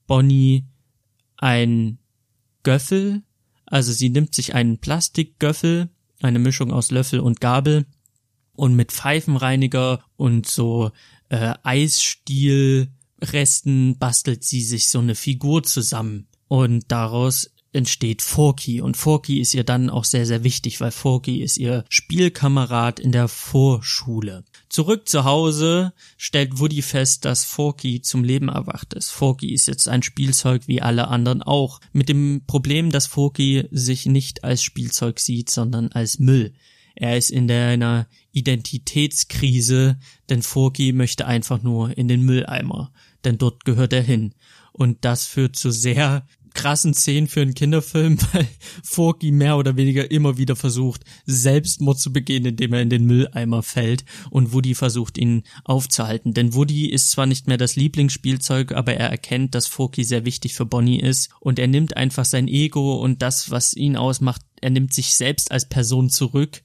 Bonnie ein Göffel, also sie nimmt sich einen Plastikgöffel, eine Mischung aus Löffel und Gabel und mit Pfeifenreiniger und so äh, Eisstielresten bastelt sie sich so eine Figur zusammen und daraus entsteht Forky und Forky ist ihr dann auch sehr, sehr wichtig, weil Forky ist ihr Spielkamerad in der Vorschule. Zurück zu Hause stellt Woody fest, dass Forky zum Leben erwacht ist. Forky ist jetzt ein Spielzeug wie alle anderen auch, mit dem Problem, dass Forky sich nicht als Spielzeug sieht, sondern als Müll. Er ist in einer Identitätskrise, denn Forky möchte einfach nur in den Mülleimer, denn dort gehört er hin. Und das führt zu sehr krassen Szenen für einen Kinderfilm, weil Forky mehr oder weniger immer wieder versucht, Selbstmord zu begehen, indem er in den Mülleimer fällt und Woody versucht, ihn aufzuhalten. Denn Woody ist zwar nicht mehr das Lieblingsspielzeug, aber er erkennt, dass Forky sehr wichtig für Bonnie ist und er nimmt einfach sein Ego und das, was ihn ausmacht, er nimmt sich selbst als Person zurück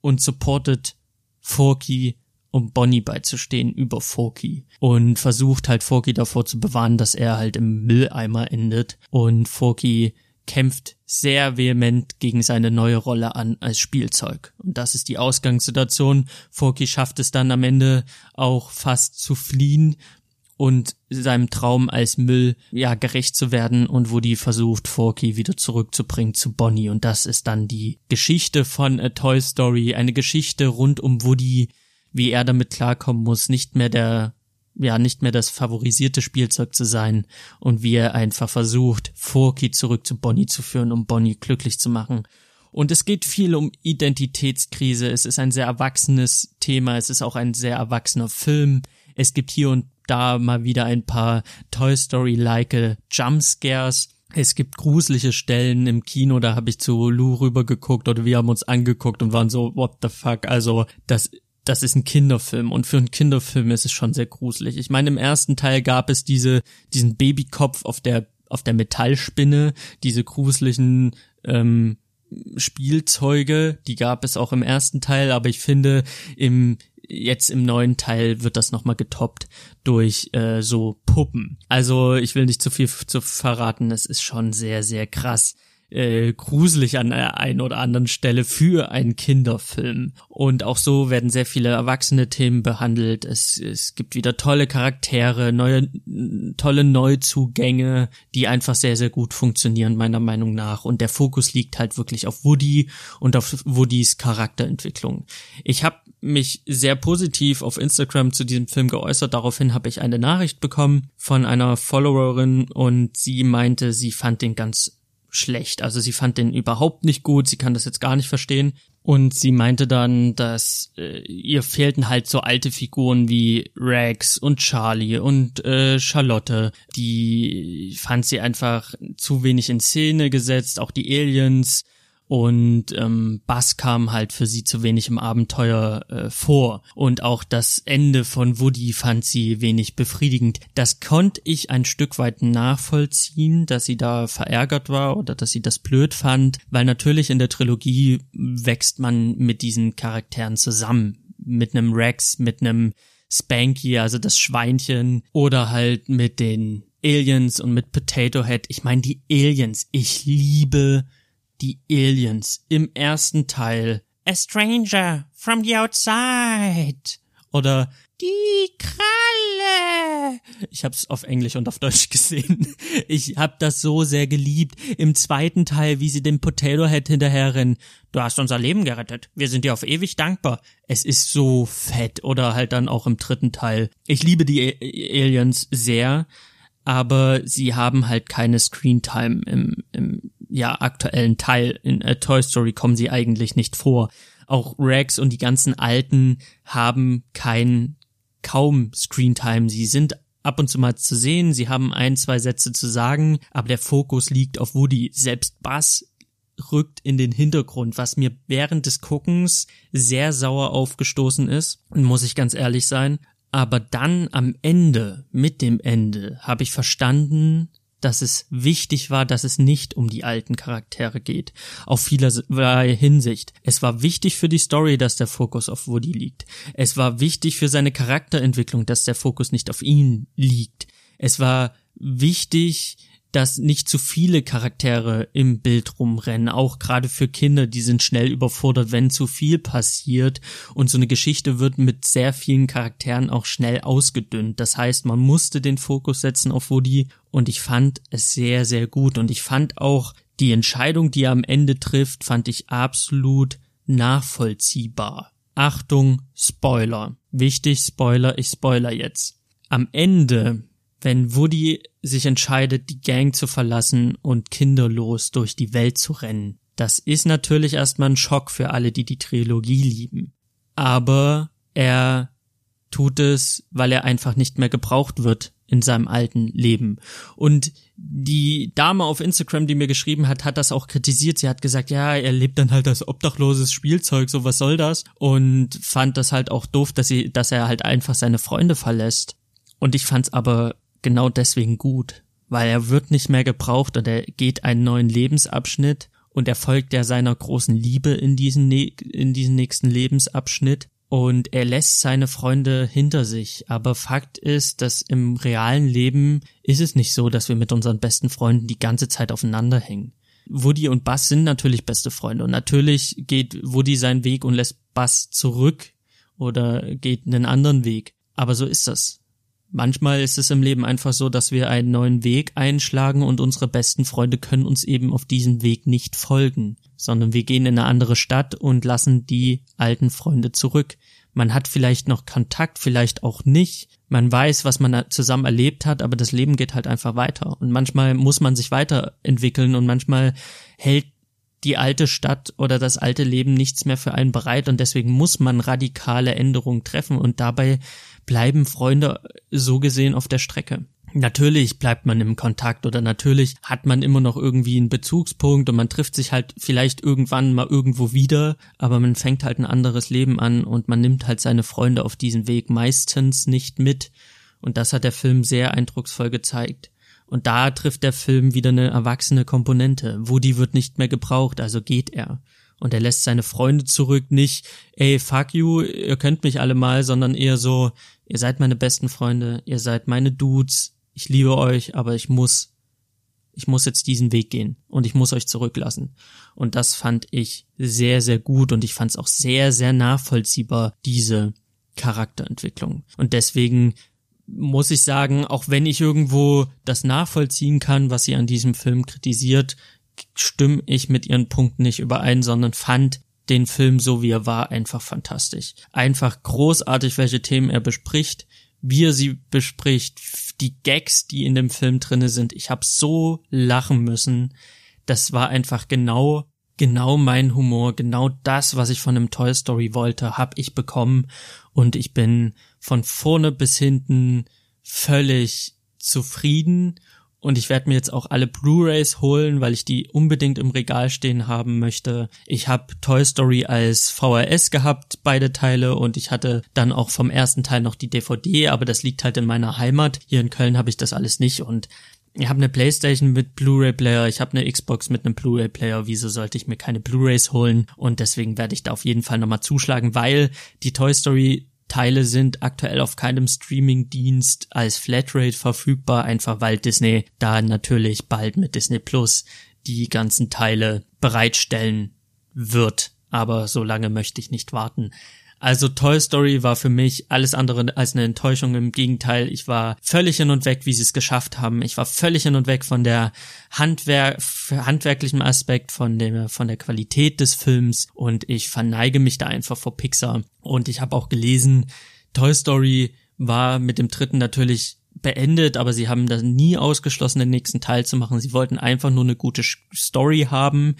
und supportet Forky um Bonnie beizustehen über Forky und versucht halt Forky davor zu bewahren, dass er halt im Mülleimer endet und Forky kämpft sehr vehement gegen seine neue Rolle an als Spielzeug. Und das ist die Ausgangssituation. Forky schafft es dann am Ende auch fast zu fliehen und seinem Traum als Müll ja gerecht zu werden und Woody versucht Forky wieder zurückzubringen zu Bonnie und das ist dann die Geschichte von A Toy Story, eine Geschichte rund um Woody, wie er damit klarkommen muss, nicht mehr der ja nicht mehr das favorisierte Spielzeug zu sein und wie er einfach versucht, Forky zurück zu Bonnie zu führen, um Bonnie glücklich zu machen. Und es geht viel um Identitätskrise. Es ist ein sehr erwachsenes Thema. Es ist auch ein sehr erwachsener Film. Es gibt hier und da mal wieder ein paar Toy Story-like Jumpscares. Es gibt gruselige Stellen im Kino, da habe ich zu Lou rübergeguckt oder wir haben uns angeguckt und waren so, what the fuck, also das das ist ein Kinderfilm und für einen Kinderfilm ist es schon sehr gruselig. Ich meine, im ersten Teil gab es diese, diesen Babykopf auf der, auf der Metallspinne, diese gruseligen ähm, Spielzeuge, die gab es auch im ersten Teil, aber ich finde, im, jetzt im neuen Teil wird das nochmal getoppt durch äh, so Puppen. Also ich will nicht zu viel zu verraten, es ist schon sehr, sehr krass äh, gruselig an der einen oder anderen Stelle für einen Kinderfilm. Und auch so werden sehr viele erwachsene Themen behandelt. Es, es gibt wieder tolle Charaktere, neue, tolle Neuzugänge, die einfach sehr, sehr gut funktionieren, meiner Meinung nach. Und der Fokus liegt halt wirklich auf Woody und auf Woodys Charakterentwicklung. Ich habe mich sehr positiv auf Instagram zu diesem Film geäußert. Daraufhin habe ich eine Nachricht bekommen von einer Followerin und sie meinte, sie fand den ganz schlecht. Also sie fand den überhaupt nicht gut, sie kann das jetzt gar nicht verstehen. Und sie meinte dann, dass äh, ihr fehlten halt so alte Figuren wie Rex und Charlie und äh, Charlotte. Die fand sie einfach zu wenig in Szene gesetzt, auch die Aliens und ähm, Bass kam halt für sie zu wenig im Abenteuer äh, vor und auch das Ende von Woody fand sie wenig befriedigend. Das konnte ich ein Stück weit nachvollziehen, dass sie da verärgert war oder dass sie das blöd fand, weil natürlich in der Trilogie wächst man mit diesen Charakteren zusammen, mit einem Rex, mit einem Spanky, also das Schweinchen oder halt mit den Aliens und mit Potato Head. Ich meine, die Aliens, ich liebe die Aliens im ersten Teil. A stranger from the outside. Oder die Kralle. Ich hab's auf Englisch und auf Deutsch gesehen. Ich hab das so sehr geliebt. Im zweiten Teil, wie sie dem Potato Head hinterherrennen. Du hast unser Leben gerettet. Wir sind dir auf ewig dankbar. Es ist so fett. Oder halt dann auch im dritten Teil. Ich liebe die Aliens sehr aber sie haben halt keine Screentime im, im ja aktuellen Teil. In A Toy Story kommen sie eigentlich nicht vor. Auch Rex und die ganzen Alten haben kein kaum Screentime. Sie sind ab und zu mal zu sehen, sie haben ein, zwei Sätze zu sagen, aber der Fokus liegt auf Woody. Selbst Bass rückt in den Hintergrund, was mir während des Guckens sehr sauer aufgestoßen ist, muss ich ganz ehrlich sein. Aber dann am Ende, mit dem Ende, habe ich verstanden, dass es wichtig war, dass es nicht um die alten Charaktere geht. Auf vielerlei Hinsicht. Es war wichtig für die Story, dass der Fokus auf Woody liegt. Es war wichtig für seine Charakterentwicklung, dass der Fokus nicht auf ihn liegt. Es war wichtig, dass nicht zu viele Charaktere im Bild rumrennen, auch gerade für Kinder, die sind schnell überfordert, wenn zu viel passiert und so eine Geschichte wird mit sehr vielen Charakteren auch schnell ausgedünnt. Das heißt, man musste den Fokus setzen auf Woody und ich fand es sehr, sehr gut und ich fand auch die Entscheidung, die er am Ende trifft, fand ich absolut nachvollziehbar. Achtung, Spoiler. Wichtig, Spoiler, ich spoiler jetzt. Am Ende wenn Woody sich entscheidet, die Gang zu verlassen und kinderlos durch die Welt zu rennen. Das ist natürlich erstmal ein Schock für alle, die die Trilogie lieben. Aber er tut es, weil er einfach nicht mehr gebraucht wird in seinem alten Leben. Und die Dame auf Instagram, die mir geschrieben hat, hat das auch kritisiert. Sie hat gesagt, ja, er lebt dann halt als obdachloses Spielzeug, so was soll das? Und fand das halt auch doof, dass sie, dass er halt einfach seine Freunde verlässt. Und ich fand's aber genau deswegen gut, weil er wird nicht mehr gebraucht und er geht einen neuen Lebensabschnitt und er folgt ja seiner großen Liebe in diesen, in diesen nächsten Lebensabschnitt und er lässt seine Freunde hinter sich. Aber Fakt ist, dass im realen Leben ist es nicht so, dass wir mit unseren besten Freunden die ganze Zeit aufeinander hängen. Woody und Bass sind natürlich beste Freunde und natürlich geht Woody seinen Weg und lässt Bass zurück oder geht einen anderen Weg. Aber so ist das. Manchmal ist es im Leben einfach so, dass wir einen neuen Weg einschlagen und unsere besten Freunde können uns eben auf diesem Weg nicht folgen, sondern wir gehen in eine andere Stadt und lassen die alten Freunde zurück. Man hat vielleicht noch Kontakt, vielleicht auch nicht. Man weiß, was man zusammen erlebt hat, aber das Leben geht halt einfach weiter. Und manchmal muss man sich weiterentwickeln und manchmal hält die alte Stadt oder das alte Leben nichts mehr für einen bereit und deswegen muss man radikale Änderungen treffen und dabei bleiben Freunde so gesehen auf der Strecke. Natürlich bleibt man im Kontakt oder natürlich hat man immer noch irgendwie einen Bezugspunkt und man trifft sich halt vielleicht irgendwann mal irgendwo wieder, aber man fängt halt ein anderes Leben an und man nimmt halt seine Freunde auf diesen Weg meistens nicht mit. Und das hat der Film sehr eindrucksvoll gezeigt. Und da trifft der Film wieder eine erwachsene Komponente. Woody wird nicht mehr gebraucht, also geht er. Und er lässt seine Freunde zurück, nicht, ey, fuck you, ihr könnt mich alle mal, sondern eher so, ihr seid meine besten Freunde, ihr seid meine Dudes, ich liebe euch, aber ich muss, ich muss jetzt diesen Weg gehen und ich muss euch zurücklassen. Und das fand ich sehr, sehr gut und ich fand es auch sehr, sehr nachvollziehbar, diese Charakterentwicklung. Und deswegen muss ich sagen, auch wenn ich irgendwo das nachvollziehen kann, was sie an diesem Film kritisiert, stimme ich mit ihren Punkten nicht überein, sondern fand den Film so wie er war einfach fantastisch. Einfach großartig, welche Themen er bespricht, wie er sie bespricht, die Gags, die in dem Film drinne sind. Ich habe so lachen müssen. Das war einfach genau genau mein Humor, genau das, was ich von einem Toy Story wollte, habe ich bekommen und ich bin von vorne bis hinten völlig zufrieden und ich werde mir jetzt auch alle Blu-rays holen, weil ich die unbedingt im Regal stehen haben möchte. Ich habe Toy Story als VHS gehabt, beide Teile, und ich hatte dann auch vom ersten Teil noch die DVD, aber das liegt halt in meiner Heimat. Hier in Köln habe ich das alles nicht und ich habe eine Playstation mit Blu-ray-Player, ich habe eine Xbox mit einem Blu-ray-Player, wieso sollte ich mir keine Blu-rays holen? Und deswegen werde ich da auf jeden Fall nochmal zuschlagen, weil die Toy Story Teile sind aktuell auf keinem Streaming-Dienst als Flatrate verfügbar, einfach weil Disney da natürlich bald mit Disney Plus die ganzen Teile bereitstellen wird. Aber so lange möchte ich nicht warten. Also Toy Story war für mich alles andere als eine Enttäuschung. Im Gegenteil, ich war völlig hin und weg, wie sie es geschafft haben. Ich war völlig hin und weg von der Handwer handwerklichen Aspekt, von der, von der Qualität des Films und ich verneige mich da einfach vor Pixar. Und ich habe auch gelesen, Toy Story war mit dem dritten natürlich beendet, aber sie haben das nie ausgeschlossen, den nächsten Teil zu machen. Sie wollten einfach nur eine gute Story haben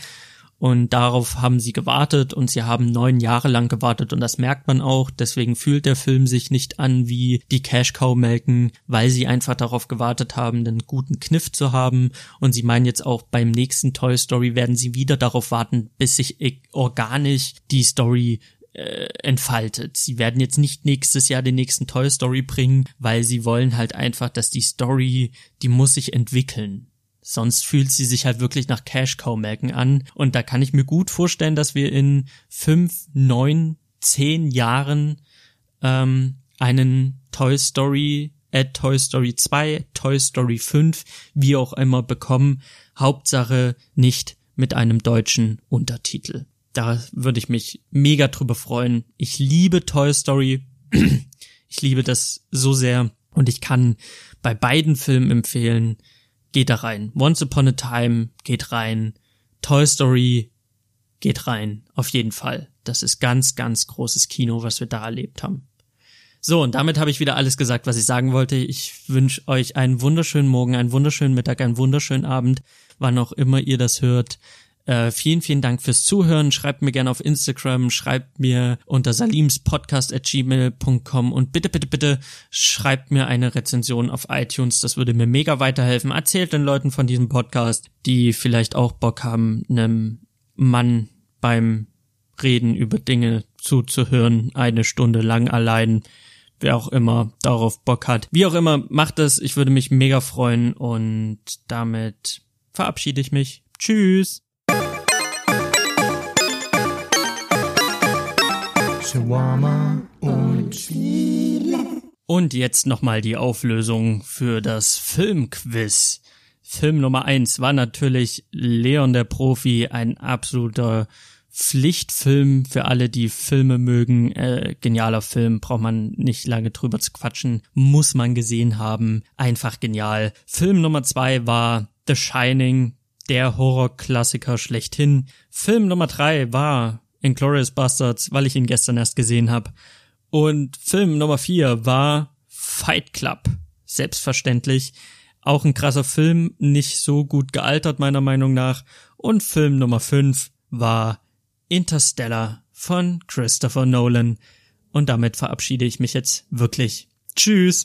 und darauf haben sie gewartet und sie haben neun Jahre lang gewartet und das merkt man auch. Deswegen fühlt der Film sich nicht an wie die Cash Cow melken, weil sie einfach darauf gewartet haben, einen guten Kniff zu haben. Und sie meinen jetzt auch beim nächsten Toy Story werden sie wieder darauf warten, bis sich organisch die Story äh, entfaltet. Sie werden jetzt nicht nächstes Jahr den nächsten Toy Story bringen, weil sie wollen halt einfach, dass die Story, die muss sich entwickeln. Sonst fühlt sie sich halt wirklich nach Cash Cow melken an. Und da kann ich mir gut vorstellen, dass wir in fünf, neun, zehn Jahren ähm, einen Toy Story, äh, Toy Story 2, Toy Story 5, wie auch immer bekommen. Hauptsache nicht mit einem deutschen Untertitel. Da würde ich mich mega drüber freuen. Ich liebe Toy Story. ich liebe das so sehr. Und ich kann bei beiden Filmen empfehlen, geht da rein. Once Upon a Time geht rein. Toy Story geht rein. Auf jeden Fall. Das ist ganz, ganz großes Kino, was wir da erlebt haben. So, und damit habe ich wieder alles gesagt, was ich sagen wollte. Ich wünsche euch einen wunderschönen Morgen, einen wunderschönen Mittag, einen wunderschönen Abend, wann auch immer ihr das hört. Äh, vielen, vielen Dank fürs Zuhören. Schreibt mir gerne auf Instagram, schreibt mir unter salimspodcast.gmail.com und bitte, bitte, bitte schreibt mir eine Rezension auf iTunes. Das würde mir mega weiterhelfen. Erzählt den Leuten von diesem Podcast, die vielleicht auch Bock haben, einem Mann beim Reden über Dinge zuzuhören, eine Stunde lang allein. Wer auch immer darauf Bock hat. Wie auch immer, macht es. Ich würde mich mega freuen und damit verabschiede ich mich. Tschüss. Shawarma und Chile. Und jetzt nochmal die Auflösung für das Filmquiz. Film Nummer eins war natürlich Leon der Profi, ein absoluter Pflichtfilm für alle, die Filme mögen. Äh, genialer Film, braucht man nicht lange drüber zu quatschen. Muss man gesehen haben. Einfach genial. Film Nummer zwei war The Shining, der Horrorklassiker schlechthin. Film Nummer drei war Inglourious Bastards, weil ich ihn gestern erst gesehen habe. Und Film Nummer vier war Fight Club. Selbstverständlich. Auch ein krasser Film, nicht so gut gealtert meiner Meinung nach. Und Film Nummer fünf war Interstellar von Christopher Nolan. Und damit verabschiede ich mich jetzt wirklich. Tschüss.